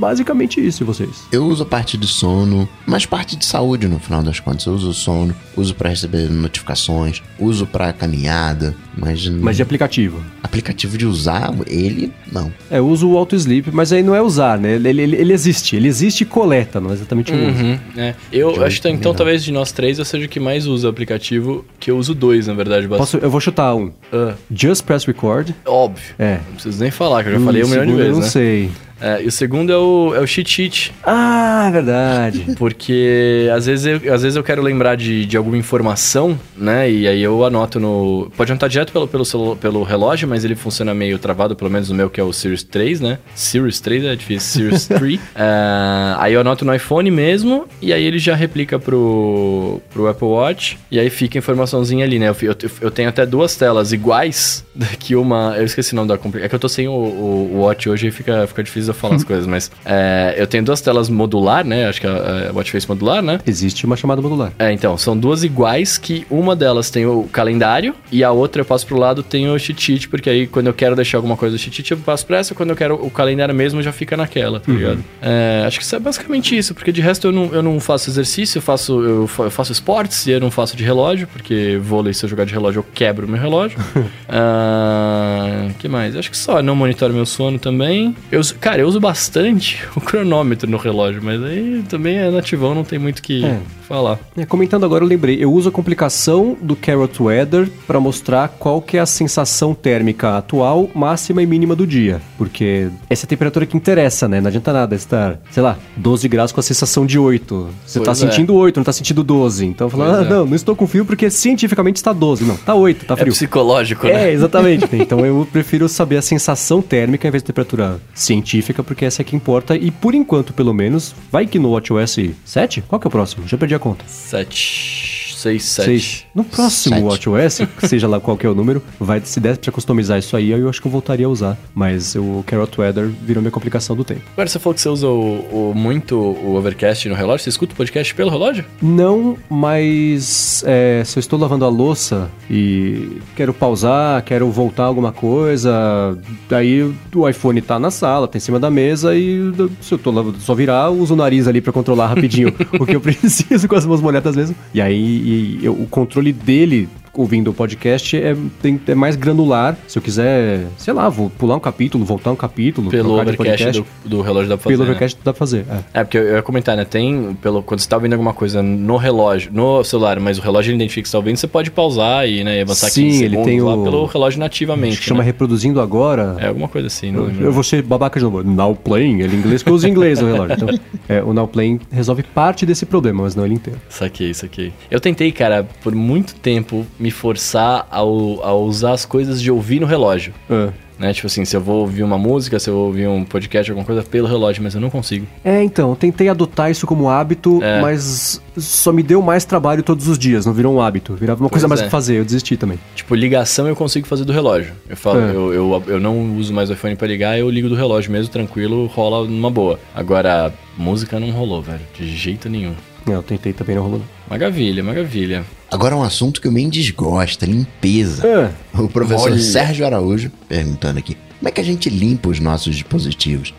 basicamente isso, e vocês? Eu uso a parte de sono, mas parte de saúde no final das contas. Eu uso o sono, uso para receber notificações, uso para caminhada, mas. Mas de aplicativo? Aplicativo de usar, ele não. É, eu uso o Auto Sleep, mas aí não é usar, né? Ele, ele, ele existe. Ele existe e coleta, não é exatamente o uhum, uso. É. Eu de acho que então, talvez de nós três eu seja o que mais usa o aplicativo, que eu uso dois, na verdade. Posso, eu vou chutar um. Uh. Just Press Record. Óbvio. É. Não preciso nem falar, que eu já hum, falei um milhão de vezes. Eu não né? sei. É, e o segundo é o, é o cheat sheet. Ah, é verdade. Porque às vezes eu, às vezes eu quero lembrar de, de alguma informação, né? E aí eu anoto no. Pode anotar direto pelo, pelo, pelo relógio, mas ele funciona meio travado, pelo menos no meu, que é o Series 3, né? Series 3 é difícil, Series 3. é, aí eu anoto no iPhone mesmo, e aí ele já replica pro, pro Apple Watch, e aí fica a informaçãozinha ali, né? Eu, eu, eu tenho até duas telas iguais, que uma. Eu esqueci o nome da. É que eu tô sem o, o, o Watch hoje e fica, fica difícil eu falar as coisas, mas é, eu tenho duas telas modular, né? Acho que é a Watch Face modular, né? Existe uma chamada modular. É, então, são duas iguais que uma delas tem o calendário e a outra eu passo pro lado tem o cheat porque aí quando eu quero deixar alguma coisa no cheat eu passo pra essa, quando eu quero o calendário mesmo já fica naquela, tá uhum. ligado? É, acho que isso é basicamente isso, porque de resto eu não, eu não faço exercício, eu faço, eu, eu faço esportes e eu não faço de relógio, porque vôlei, se eu jogar de relógio, eu quebro meu relógio. uh, que mais? Acho que só, não monitoro meu sono também. Eu, cara, eu uso bastante o cronômetro no relógio, mas aí também é nativão, não tem muito que é. Falar. É, comentando agora, eu lembrei, eu uso a complicação do Carrot Weather para mostrar qual que é a sensação térmica atual, máxima e mínima do dia, porque essa é a temperatura que interessa, né? Não adianta nada estar, sei lá, 12 graus com a sensação de 8. Você pois tá é. sentindo 8, não tá sentindo 12. Então falando, ah, é. não, não estou com frio porque cientificamente está 12. Não, tá 8, tá é frio. É psicológico, né? É, exatamente. então eu prefiro saber a sensação térmica em vez de temperatura científica, porque essa é que importa. E por enquanto, pelo menos, vai que no WatchOS 7? Qual que é o próximo? Já perdi a conta. 7. 6, 7. No próximo WatchOS, seja lá qual que é o número, vai, se der pra customizar isso aí, eu acho que eu voltaria a usar. Mas o Carrot Weather virou minha complicação do tempo. Agora você falou que você usa o, o, muito o Overcast no relógio. Você escuta o podcast pelo relógio? Não, mas é, se eu estou lavando a louça e quero pausar, quero voltar alguma coisa, daí o iPhone tá na sala, tá em cima da mesa e se eu tô lavando, só virar, uso o nariz ali para controlar rapidinho o que eu preciso com as mãos molhadas mesmo. E aí e o controle dele ouvindo o podcast é, tem, é mais granular. Se eu quiser, sei lá, vou pular um capítulo, voltar um capítulo. Pelo overcast do, do, relógio dá pra fazer. Pelo né? overcast dá pra fazer. É. é. porque eu, eu ia comentar, né? Tem, pelo, quando você tá ouvindo alguma coisa no relógio, no celular, mas o relógio identifica que você tá ouvindo, você pode pausar e, né, avançar Sim, 15 ele tem lá o... pelo relógio nativamente. Acho que chama né? reproduzindo agora. É alguma coisa assim. Não eu, eu vou ser babaca de novo. Now playing, ele em inglês, que eu uso em inglês o relógio. Então, é, o now playing resolve parte desse problema, mas não ele inteiro. Saquei, saquei. Eu tentei, cara, por muito tempo me forçar ao, a usar as coisas de ouvir no relógio. É. né? Tipo assim, se eu vou ouvir uma música, se eu vou ouvir um podcast, alguma coisa, pelo relógio, mas eu não consigo. É, então, tentei adotar isso como hábito, É. mas só me deu mais trabalho todos os dias, não virou um hábito. Virava uma coisa Pois mais é. pra fazer, eu desisti também. Tipo, ligação eu consigo fazer do relógio. Eu falo, É. eu, eu, eu não uso mais o iPhone pra ligar, eu ligo do relógio mesmo, tranquilo, rola numa boa. Agora, música não rolou, velho, de jeito nenhum. É, eu tentei também, não rolou. Maravilha, maravilha. Agora um assunto que o Mendes gosta, limpeza. É. O professor Olha. Sérgio Araújo perguntando aqui: como é que a gente limpa os nossos dispositivos?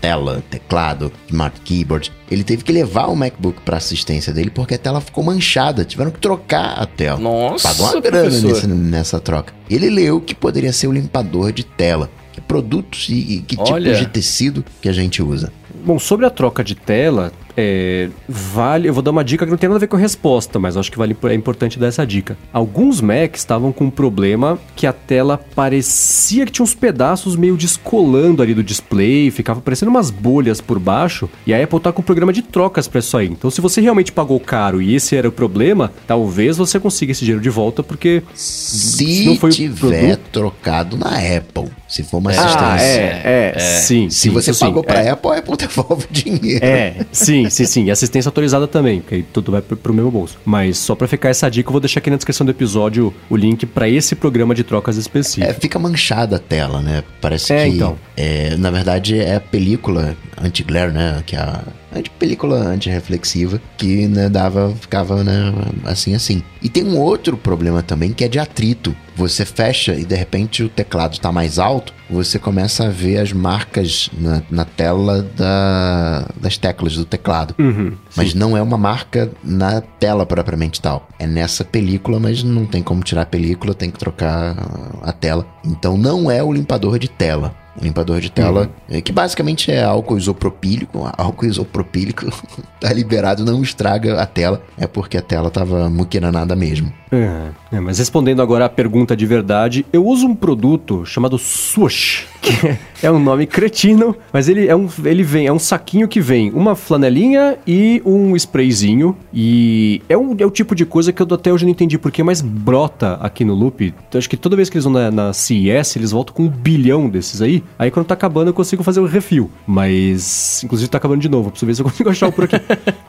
Tela, teclado, smart keyboard. Ele teve que levar o MacBook pra assistência dele porque a tela ficou manchada. Tiveram que trocar a tela. Nossa, Pagou uma grana nesse- nessa troca. Ele leu que poderia ser o limpador de tela. Que produtos e, e que Olha. tipos de tecido que a gente usa. Bom, sobre a troca de tela, é, vale. Eu vou dar uma dica que não tem nada a ver com a resposta, mas acho que vale, é importante dar essa dica. Alguns Macs estavam com um problema que a tela parecia que tinha uns pedaços meio descolando ali do display, ficava parecendo umas bolhas por baixo. E a Apple tá com um programa de trocas pra isso aí. Então, se você realmente pagou caro e esse era o problema, talvez você consiga esse dinheiro de volta, porque Se não foi o tiver produto- trocado na Apple. Se for uma Ah, assistência. é, é, sim. Se sim, você sim, pagou pra é. Apple, a Apple devolve o dinheiro. É, sim, sim, sim. E assistência autorizada também, porque aí tudo vai pro, mesmo bolso. Mas só pra ficar essa dica, eu vou deixar aqui na descrição do episódio o link pra esse programa de trocas É, específico. fica manchada a tela, né? Parece É, que. então. é, na verdade, é a película anti-glare, né? Que é a anti película antirreflexiva que né, dava, ficava né, assim, assim. E tem um outro problema também que é de atrito. Você fecha e de repente o teclado tá mais alto, você começa a ver as marcas na, na tela da- das teclas do teclado. Uhum, Mas não é uma marca na tela propriamente tal. É nessa película, mas não tem como tirar a película, tem que trocar a tela. Então não é o limpador de tela. O limpador de tela, é, que basicamente é álcool isopropílico. Álcool isopropílico tá liberado, não estraga a tela. É porque a tela tava muquiranada mesmo. É, é, mas respondendo agora a pergunta de verdade, eu uso um produto chamado Swoosh, que é um nome cretino, mas ele é um, ele vem, é um saquinho que vem uma flanelinha e um sprayzinho, e é, um, é o tipo de coisa que eu até hoje não entendi porquê, mas brota aqui no Loop. Então, acho que toda vez que eles vão na, na CES, eles voltam com um bilhão desses aí, aí quando tá acabando eu consigo fazer o refil, mas inclusive tá acabando de novo, preciso ver se eu consigo achar o por aqui.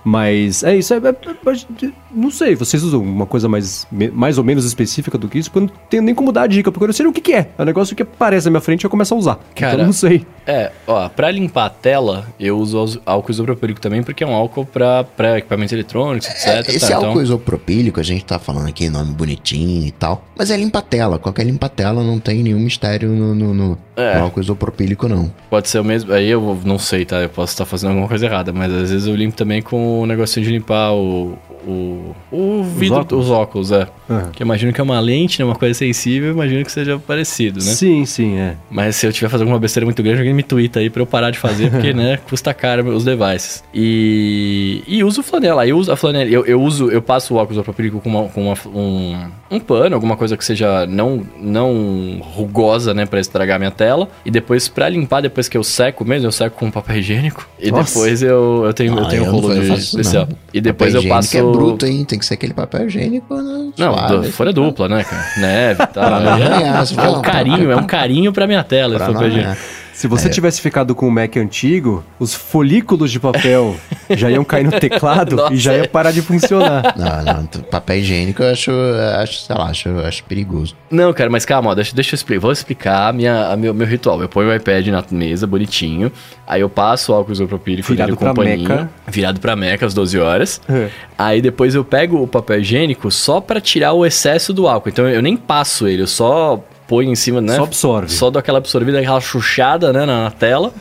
mas é isso, é, é- é- não sei, vocês usam uma coisa mais, mais ou menos específica do que isso, porque eu não tenho nem como dar a dica, porque eu não sei o que, que é. É um negócio que aparece na minha frente e eu começo a usar. Cara, então eu não sei. É, ó, pra limpar a tela, eu uso os- álcool isopropílico também, porque é um álcool pra, pra equipamentos eletrônicos, etc. É, esse tá? álcool Então, isopropílico, a gente tá falando aqui nome bonitinho e tal. Mas é limpa-tela. Qualquer limpa-tela não tem nenhum mistério no, no, no- É. no álcool isopropílico, não. pode ser o mesmo. Aí eu não sei, tá? Eu posso estar fazendo alguma coisa errada, mas às vezes eu limpo também com o negocinho de limpar o. O, o vidro, óculos? os óculos, é. Aham. Que eu imagino que é uma lente, né? Uma coisa sensível, eu imagino que seja parecido, né? Sim, sim, é. Mas se eu tiver fazendo alguma besteira muito grande, alguém me twitta aí pra eu parar de fazer, porque, né, custa caro os devices. E, e uso flanela. Eu uso a flanela. Eu, eu uso, eu passo o óculos isopropílico com, uma, com uma- um, um pano, alguma coisa que seja não, não rugosa, né, pra estragar minha tela. E depois, pra limpar, depois que eu seco mesmo, eu seco com papel higiênico. E Nossa. depois eu, eu tenho, eu Ah, tenho um não rolo eu de especial. não. E depois Papel eu passo. é bruto, hein? Tem que ser aquele papel higiênico né, Não, du- folha dupla, né, cara? Neve e tal. Pra se é for um carinho, é um carinho pra minha tela. pra esse Se você tivesse ficado com o Mac antigo, os folículos de papel já iam cair no teclado Nossa, e já ia é. parar de funcionar. Não, não, papel higiênico eu acho, acho sei lá, acho, acho perigoso. Não, cara, mas calma, ó, deixa, deixa eu explicar. Vou explicar a minha, a meu, meu ritual. Eu ponho o iPad na mesa, bonitinho. Aí eu passo o álcool isopropílico Virado nele com pra paninho. Meca. Virado pra Meca, às 12 horas. É. Aí depois eu pego o papel higiênico só pra tirar o excesso do álcool. Então eu nem passo ele, eu só ponho em cima, né? Só absorve. Só dou aquela absorvida, aquela chuchada, né, na, na tela.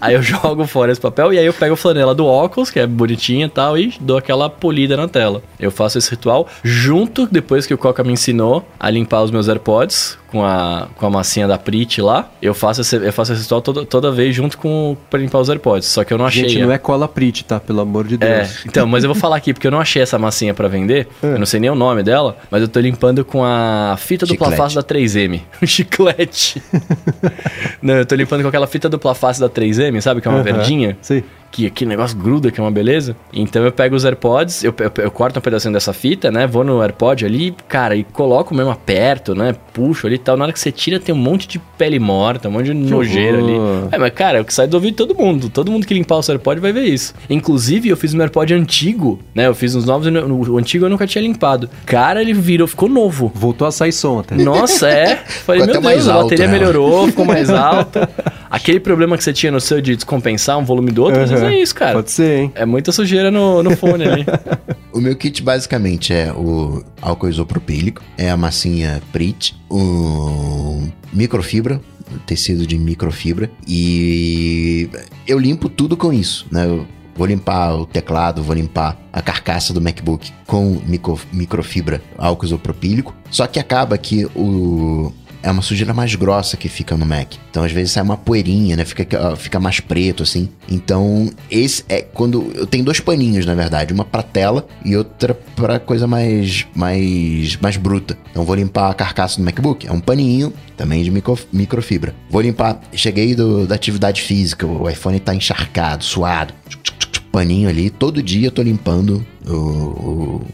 aí eu jogo fora esse papel e aí eu pego a flanela do óculos, que é bonitinha e tal, e dou aquela polida na tela. Eu faço esse ritual junto, depois que o Coca me ensinou a limpar os meus AirPods com a, com a massinha da Prit lá. Eu faço esse, eu faço esse ritual toda, toda vez junto com pra limpar os AirPods. Só que eu não achei. Gente, não é cola Prit, tá? Pelo amor de é, Deus. então, mas eu vou falar aqui, porque eu não achei essa massinha pra vender. Eu não sei nem o nome dela, mas eu tô limpando com a fita dupla face da 3M. O chiclete. não, eu tô limpando com aquela fita dupla face da 3M, sabe? Que é uma verdinha. Sei. Que aquele negócio gruda, que é uma beleza. Então eu pego os AirPods, eu, eu, eu corto um pedacinho dessa fita, né? Vou no AirPod ali, cara, e coloco mesmo aperto, né? Puxo ali e tal. Na hora que você tira, tem um monte de pele morta, um monte de nojeira ali. É, mas cara, é o que sai do ouvido de todo mundo. Todo mundo que limpar o seu AirPod vai ver isso. Inclusive, eu fiz um AirPod antigo, né? Eu fiz uns novos, o antigo eu nunca tinha limpado. Cara, ele virou, ficou novo. Voltou a sair som até. Nossa, é. Falei, meu Deus, mais a alto, bateria né? melhorou, ficou mais alta. Aquele problema que você tinha no seu de descompensar um volume do outro, às vezes Uhum. é isso, cara. Pode ser, hein? É muita sujeira no, no fone ali. O meu kit basicamente é o álcool isopropílico, é a massinha Prit, o microfibra, tecido de microfibra e eu limpo tudo com isso, né? Eu vou limpar o teclado, vou limpar a carcaça do MacBook com micro, microfibra álcool isopropílico, só que acaba que o é uma sujeira mais grossa que fica no Mac. Então, às vezes sai uma poeirinha, né? Fica, fica mais preto, assim. Então, esse é quando. Eu tenho dois paninhos, na verdade. Uma pra tela e outra pra coisa mais. mais. mais bruta. Então, vou limpar a carcaça do MacBook. É um paninho, também de micro, microfibra. Vou limpar. Cheguei do, da atividade física. O iPhone tá encharcado, suado. Paninho ali. Todo dia eu tô limpando o, o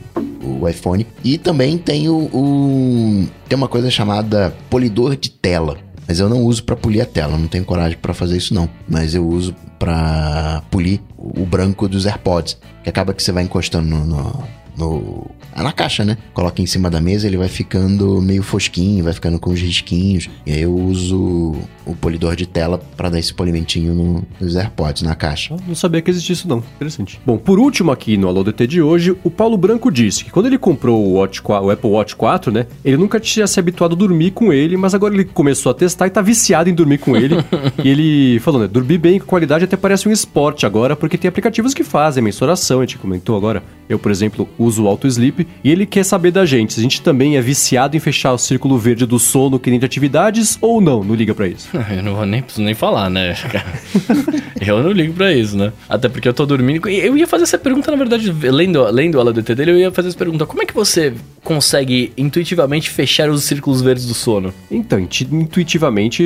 o iPhone. E também tem o, o- tem uma coisa chamada polidor de tela. Mas eu não uso pra polir a tela, não tenho coragem pra fazer isso não. Mas eu uso pra polir o branco dos AirPods, que acaba que você vai encostando no, no- no- ah, na caixa, né? Coloca em cima da mesa, ele vai ficando meio fosquinho, vai ficando com os risquinhos. E aí eu uso o polidor de tela pra dar esse polimentinho no- nos AirPods na caixa. Eu Não sabia que existia isso, não. Interessante. Bom, por último aqui no Alô DT de hoje, o Paulo Branco disse que quando ele comprou o, Watch 4 o Apple Watch 4, né, ele nunca tinha se habituado a dormir com ele, mas agora ele começou a testar e tá viciado em dormir com ele. e ele falou, né, dormir bem com qualidade até parece um esporte agora, porque tem aplicativos que fazem mensuração, a gente comentou agora. Eu, por exemplo, uso o Auto Sleep e ele quer saber da gente se a gente também é viciado em fechar o círculo verde do sono que nem de atividades ou não, não liga pra isso. Eu não vou nem, preciso nem falar, né? eu não ligo pra isso, né? Até porque eu tô dormindo. Eu ia fazer essa pergunta, na verdade, lendo, lendo a LDT dele, eu ia fazer essa pergunta. Como é que você consegue intuitivamente fechar os círculos verdes do sono? Então, intuitivamente,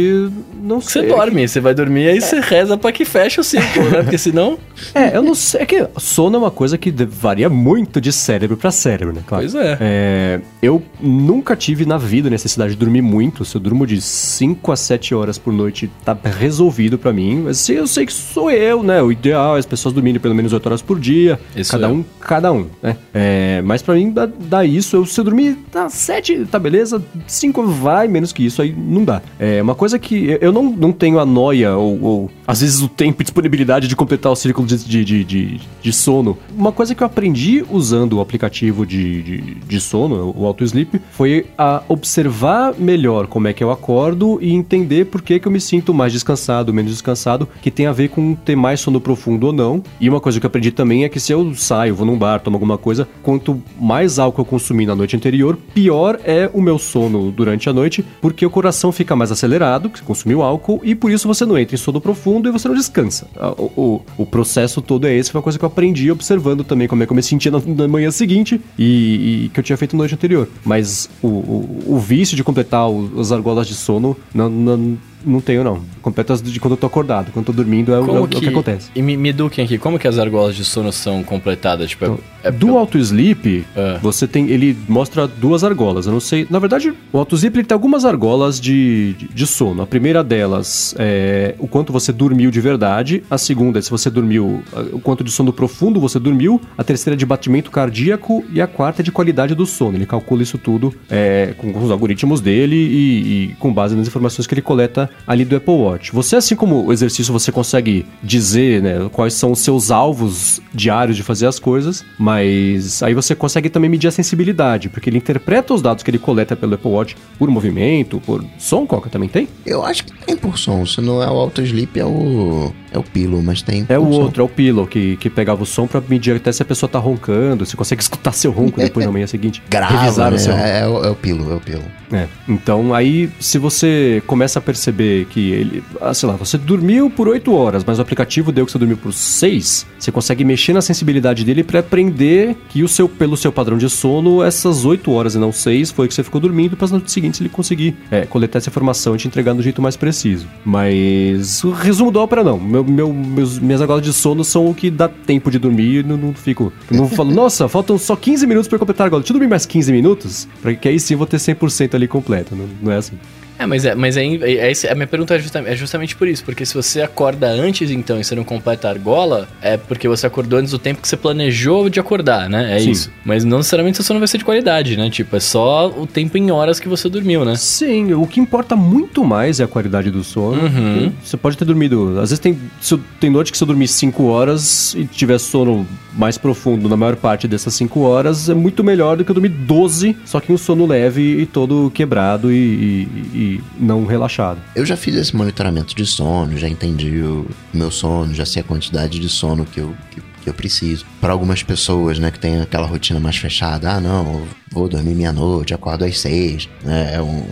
não Você sei. dorme, você vai dormir, aí você reza pra que feche o círculo, né? Porque senão. É, eu não sei. É que sono é uma coisa que varia muito de cérebro pra cérebro, né? Claro. Pois é. É, eu nunca tive na vida necessidade de dormir muito. Se eu durmo de 5 a 7 horas por noite, tá resolvido pra mim. Mas eu sei que sou eu, né? O ideal é as pessoas dormirem pelo menos 8 horas por dia. Isso cada é. um, cada um, né? É, mas pra mim dá, dá isso. Eu, se eu dormir, tá 7, tá beleza. 5 vai, menos que isso aí não dá. É uma coisa que eu- não, não tenho a noia ou, ou, às vezes o tempo e disponibilidade de completar o círculo de, de, de, de- de sono. Uma coisa que eu aprendi usando o aplicativo de, de, de sono, o Auto Sleep, foi a observar melhor como é que eu acordo e entender por que, que eu me sinto mais descansado, menos descansado, que tem a ver com ter mais sono profundo ou não. E uma coisa que eu aprendi também é que se eu saio, vou num bar, tomo alguma coisa, quanto mais álcool eu consumir na noite anterior, pior é o meu sono durante a noite, porque o coração fica mais acelerado, que consumiu álcool, e por isso você não entra em sono profundo e você não descansa. Ah, O, o, o processo todo é esse, foi uma coisa que eu aprendi observando também como é que eu me sentia na, na manhã seguinte e, e que eu tinha feito na noite anterior. Mas o, o, o vício de completar o- as argolas de sono, não, não, não tenho não. Completo as de quando eu tô acordado, quando eu tô dormindo é, o- é Como o que acontece. E me, me eduquem aqui, como que as argolas de sono são completadas? Tipo, é- é, Do Auto Sleep, É. você tem. Ele mostra duas argolas. Eu não sei. Na verdade, o Auto Sleep ele tem algumas argolas de, de, de sono. A primeira delas é o quanto você dormiu de verdade. A segunda é se você dormiu. O quanto de sono profundo você dormiu. A terceira é de batimento cardíaco. E a quarta é de qualidade do sono. Ele calcula isso tudo é, com, com os algoritmos dele e, e com base nas informações que ele coleta ali do Apple Watch. Você, assim como o exercício, você consegue dizer né, quais são os seus alvos diários de fazer as coisas, mas aí você consegue também medir a sensibilidade, porque ele interpreta os dados que ele coleta pelo Apple Watch por movimento, por som, Coca também tem? Eu acho que tem por som. Se não é o Auto Sleep, é o. É o Pilo, mas tem. É o som. outro, é o Pillow, que, que pegava o som pra medir até se a pessoa tá roncando, você consegue escutar seu ronco depois na manhã seguinte. Grava, né? seu é, é o, é o Pilo, é o Pilo. É, então aí se você começa a perceber que ele, ah, sei lá, você dormiu por 8 horas, mas o aplicativo deu que você dormiu por 6, você consegue mexer na sensibilidade dele para aprender que o seu pelo seu padrão de sono, essas 8 horas e não 6 foi que você ficou dormindo para as noites seguintes ele conseguir é, coletar essa informação e te entregar do jeito mais preciso. Mas o resumo da ópera não, meu, meu, meus, minhas argolas de sono são o que dá tempo de dormir. Não, não fico. Não falo, nossa, faltam só 15 minutos pra completar a argola. Deixa eu dormir mais 15 minutos, pra que aí sim eu vou ter 100% ali completo. Não, não é assim. É, mas, é, mas é, é, é, a minha pergunta é justamente, é justamente por isso, porque se você acorda antes, então, e você não completa a argola, é porque você acordou antes do tempo que você planejou de acordar, né? É Sim. isso. Mas não necessariamente seu sono vai ser de qualidade, né? Tipo, é só o tempo em horas que você dormiu, né? Sim, o que importa muito mais é a qualidade do sono. Uhum. Você pode ter dormido. Às vezes tem, se eu- tem noite que se eu dormir 5 horas e tiver sono mais profundo na maior parte dessas 5 horas, é muito melhor do que eu dormir 12, só que um sono leve e todo quebrado e, e- e não relaxado. Eu já fiz esse monitoramento de sono, já entendi o meu sono, já sei a quantidade de sono que eu, que, que eu preciso. Para algumas pessoas, né, que tem aquela rotina mais fechada, ah, não, vou dormir meia-noite, acordo às seis, né, é um,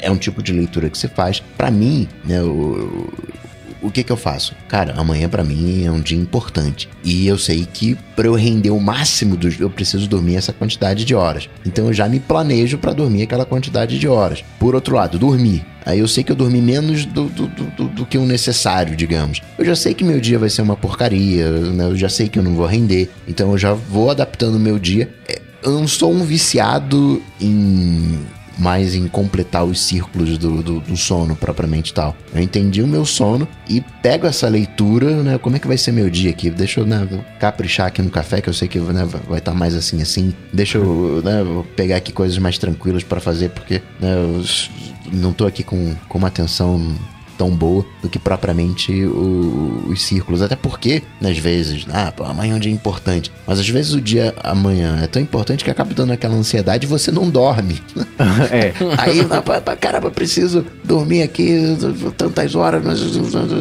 é um tipo de leitura que se faz. Para mim, né, o, o que que eu faço? Cara, amanhã pra mim é um dia importante. E eu sei que pra eu render o máximo dos eu preciso dormir essa quantidade de horas. Então eu já me planejo pra dormir aquela quantidade de horas. Por outro lado, dormir. Aí eu sei que eu dormi menos do, do, do, do- do que o necessário, digamos. Eu já sei que meu dia vai ser uma porcaria, né? Eu já sei que eu não vou render. Então eu já vou adaptando o meu dia. É, Eu não sou um viciado em mais em completar os círculos do, do, do sono propriamente tal. Eu entendi o meu sono e pego essa leitura, né? Como é que vai ser meu dia aqui? Deixa eu né, caprichar aqui no café, que eu sei que né, vai estar mais assim, assim. Deixa eu né, pegar aqui coisas mais tranquilas para fazer, porque né, eu não tô aqui com, com uma atenção tão boa do que propriamente o- os círculos. Até porque, às vezes, ah, pô, amanhã é um dia importante. Mas às vezes o dia amanhã é tão importante que acaba dando aquela ansiedade e você não dorme. é. Aí, ah, caramba, preciso dormir aqui tantas horas, mas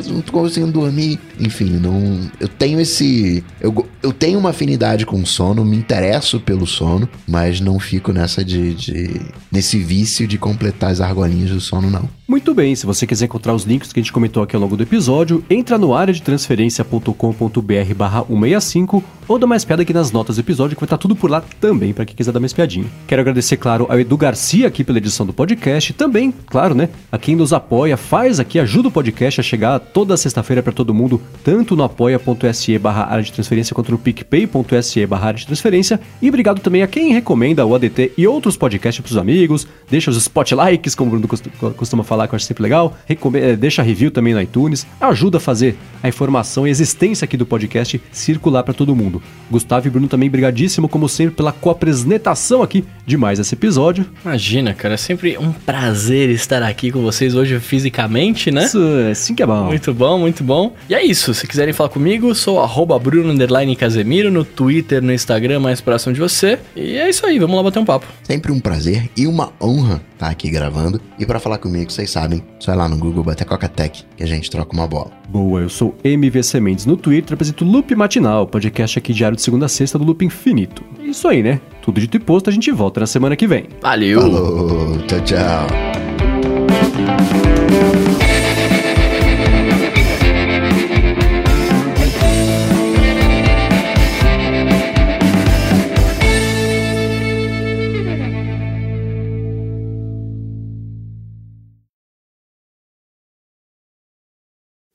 não tô conseguindo dormir. Enfim, não. Eu tenho esse. Eu, eu tenho uma afinidade com o sono, me interesso pelo sono, mas não fico nessa de. de nesse vício de completar as argolinhas do sono, não. Muito bem, se você quiser encontrar os links que a gente comentou aqui ao longo do episódio, entra no área de transferência.com.br barra 165 ou dá mais piada aqui nas notas do episódio, que vai estar tudo por lá também, para quem quiser dar mais piadinha. Quero agradecer, claro, ao Edu Garcia aqui pela edição do podcast, também, claro, né, a quem nos apoia, faz aqui, ajuda o podcast a chegar toda sexta-feira para todo mundo, tanto no apoia.se barra área de transferência quanto no picpay.se barra área de transferência, e obrigado também a quem recomenda o ADT e outros podcasts pros amigos, deixa os spotlikes, como o Bruno costu- costuma falar, que eu acho sempre legal, eh, deixa review também no iTunes, ajuda a fazer a informação e a existência aqui do podcast circular para todo mundo. Gustavo e Bruno também, brigadíssimo, como sempre, pela co-apresentação aqui de mais esse episódio. Imagina, cara, é sempre um prazer estar aqui com vocês hoje fisicamente, né? Isso, é assim que é bom. Muito bom, muito bom. E é isso. Se quiserem falar comigo, sou arroba Bruno underline Casemiro no Twitter, no Instagram, mais próximo de você. E é isso aí, vamos lá bater um papo. Sempre um prazer e uma honra estar aqui gravando. E pra falar comigo, vocês sabem, só ir lá no Google bater Coca-Tech que a gente troca uma bola. Boa, eu sou MVC Mendes no Twitter, apresento o Loop Matinal, podcast aqui diário de segunda a sexta do Loop Infinito. É isso aí, né? Tudo dito e posto, a gente volta na semana que vem. Valeu! Falou, tchau, tchau.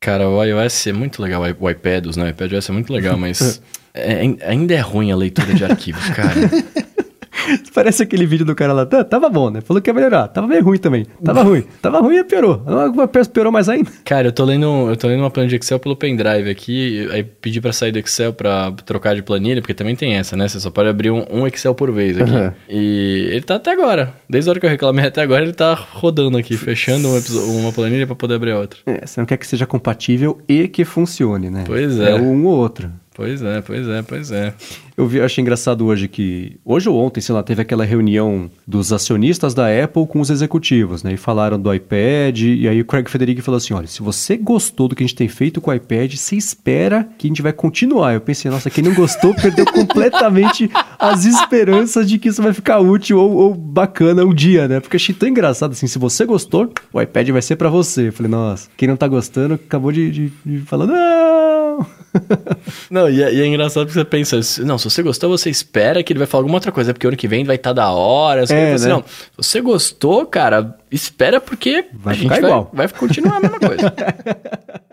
Cara, o iOS é muito legal, o iPad, né? O iPadOS é muito legal, mas é- ainda é ruim a leitura de arquivos, cara. Parece aquele vídeo do cara lá, "Tá, tava bom, né? Falou que ia melhorar, tava meio ruim também. Tava ruim, tava ruim e piorou. Agora Piorou mais ainda. Cara, eu tô lendo, eu tô lendo uma planilha de Excel pelo pendrive aqui, aí pedi pra sair do Excel pra trocar de planilha, porque também tem essa, né? Você só pode abrir um, um Excel por vez aqui. Uhum. E ele tá até agora. Desde a hora que eu reclamei até agora, ele tá rodando aqui, fechando um episo- uma planilha pra poder abrir a outra. É, você não quer que seja compatível e que funcione, né? Pois é. É um ou outro. Pois é, pois é, pois é. Eu vi, achei engraçado hoje que. Hoje ou ontem, sei lá, teve aquela reunião dos acionistas da Apple com os executivos, né? E falaram do iPad. E aí o Craig Federighi falou assim: olha, se você gostou do que a gente tem feito com o iPad, você espera que a gente vai continuar. Eu pensei, nossa, quem não gostou perdeu completamente as esperanças de que isso vai ficar útil ou, ou bacana um dia, né? Porque achei tão engraçado assim: se você gostou, o iPad vai ser pra você. Eu falei, nossa, quem não tá gostando acabou de, de, de falar, não! Não, e é, e é engraçado porque você pensa, se- não, se você gostou, você espera que ele vai falar alguma outra coisa, porque ano que vem vai estar da hora. Você É, assim, né? não, se você gostou, cara, espera porque Vai a gente vai, vai continuar a mesma coisa.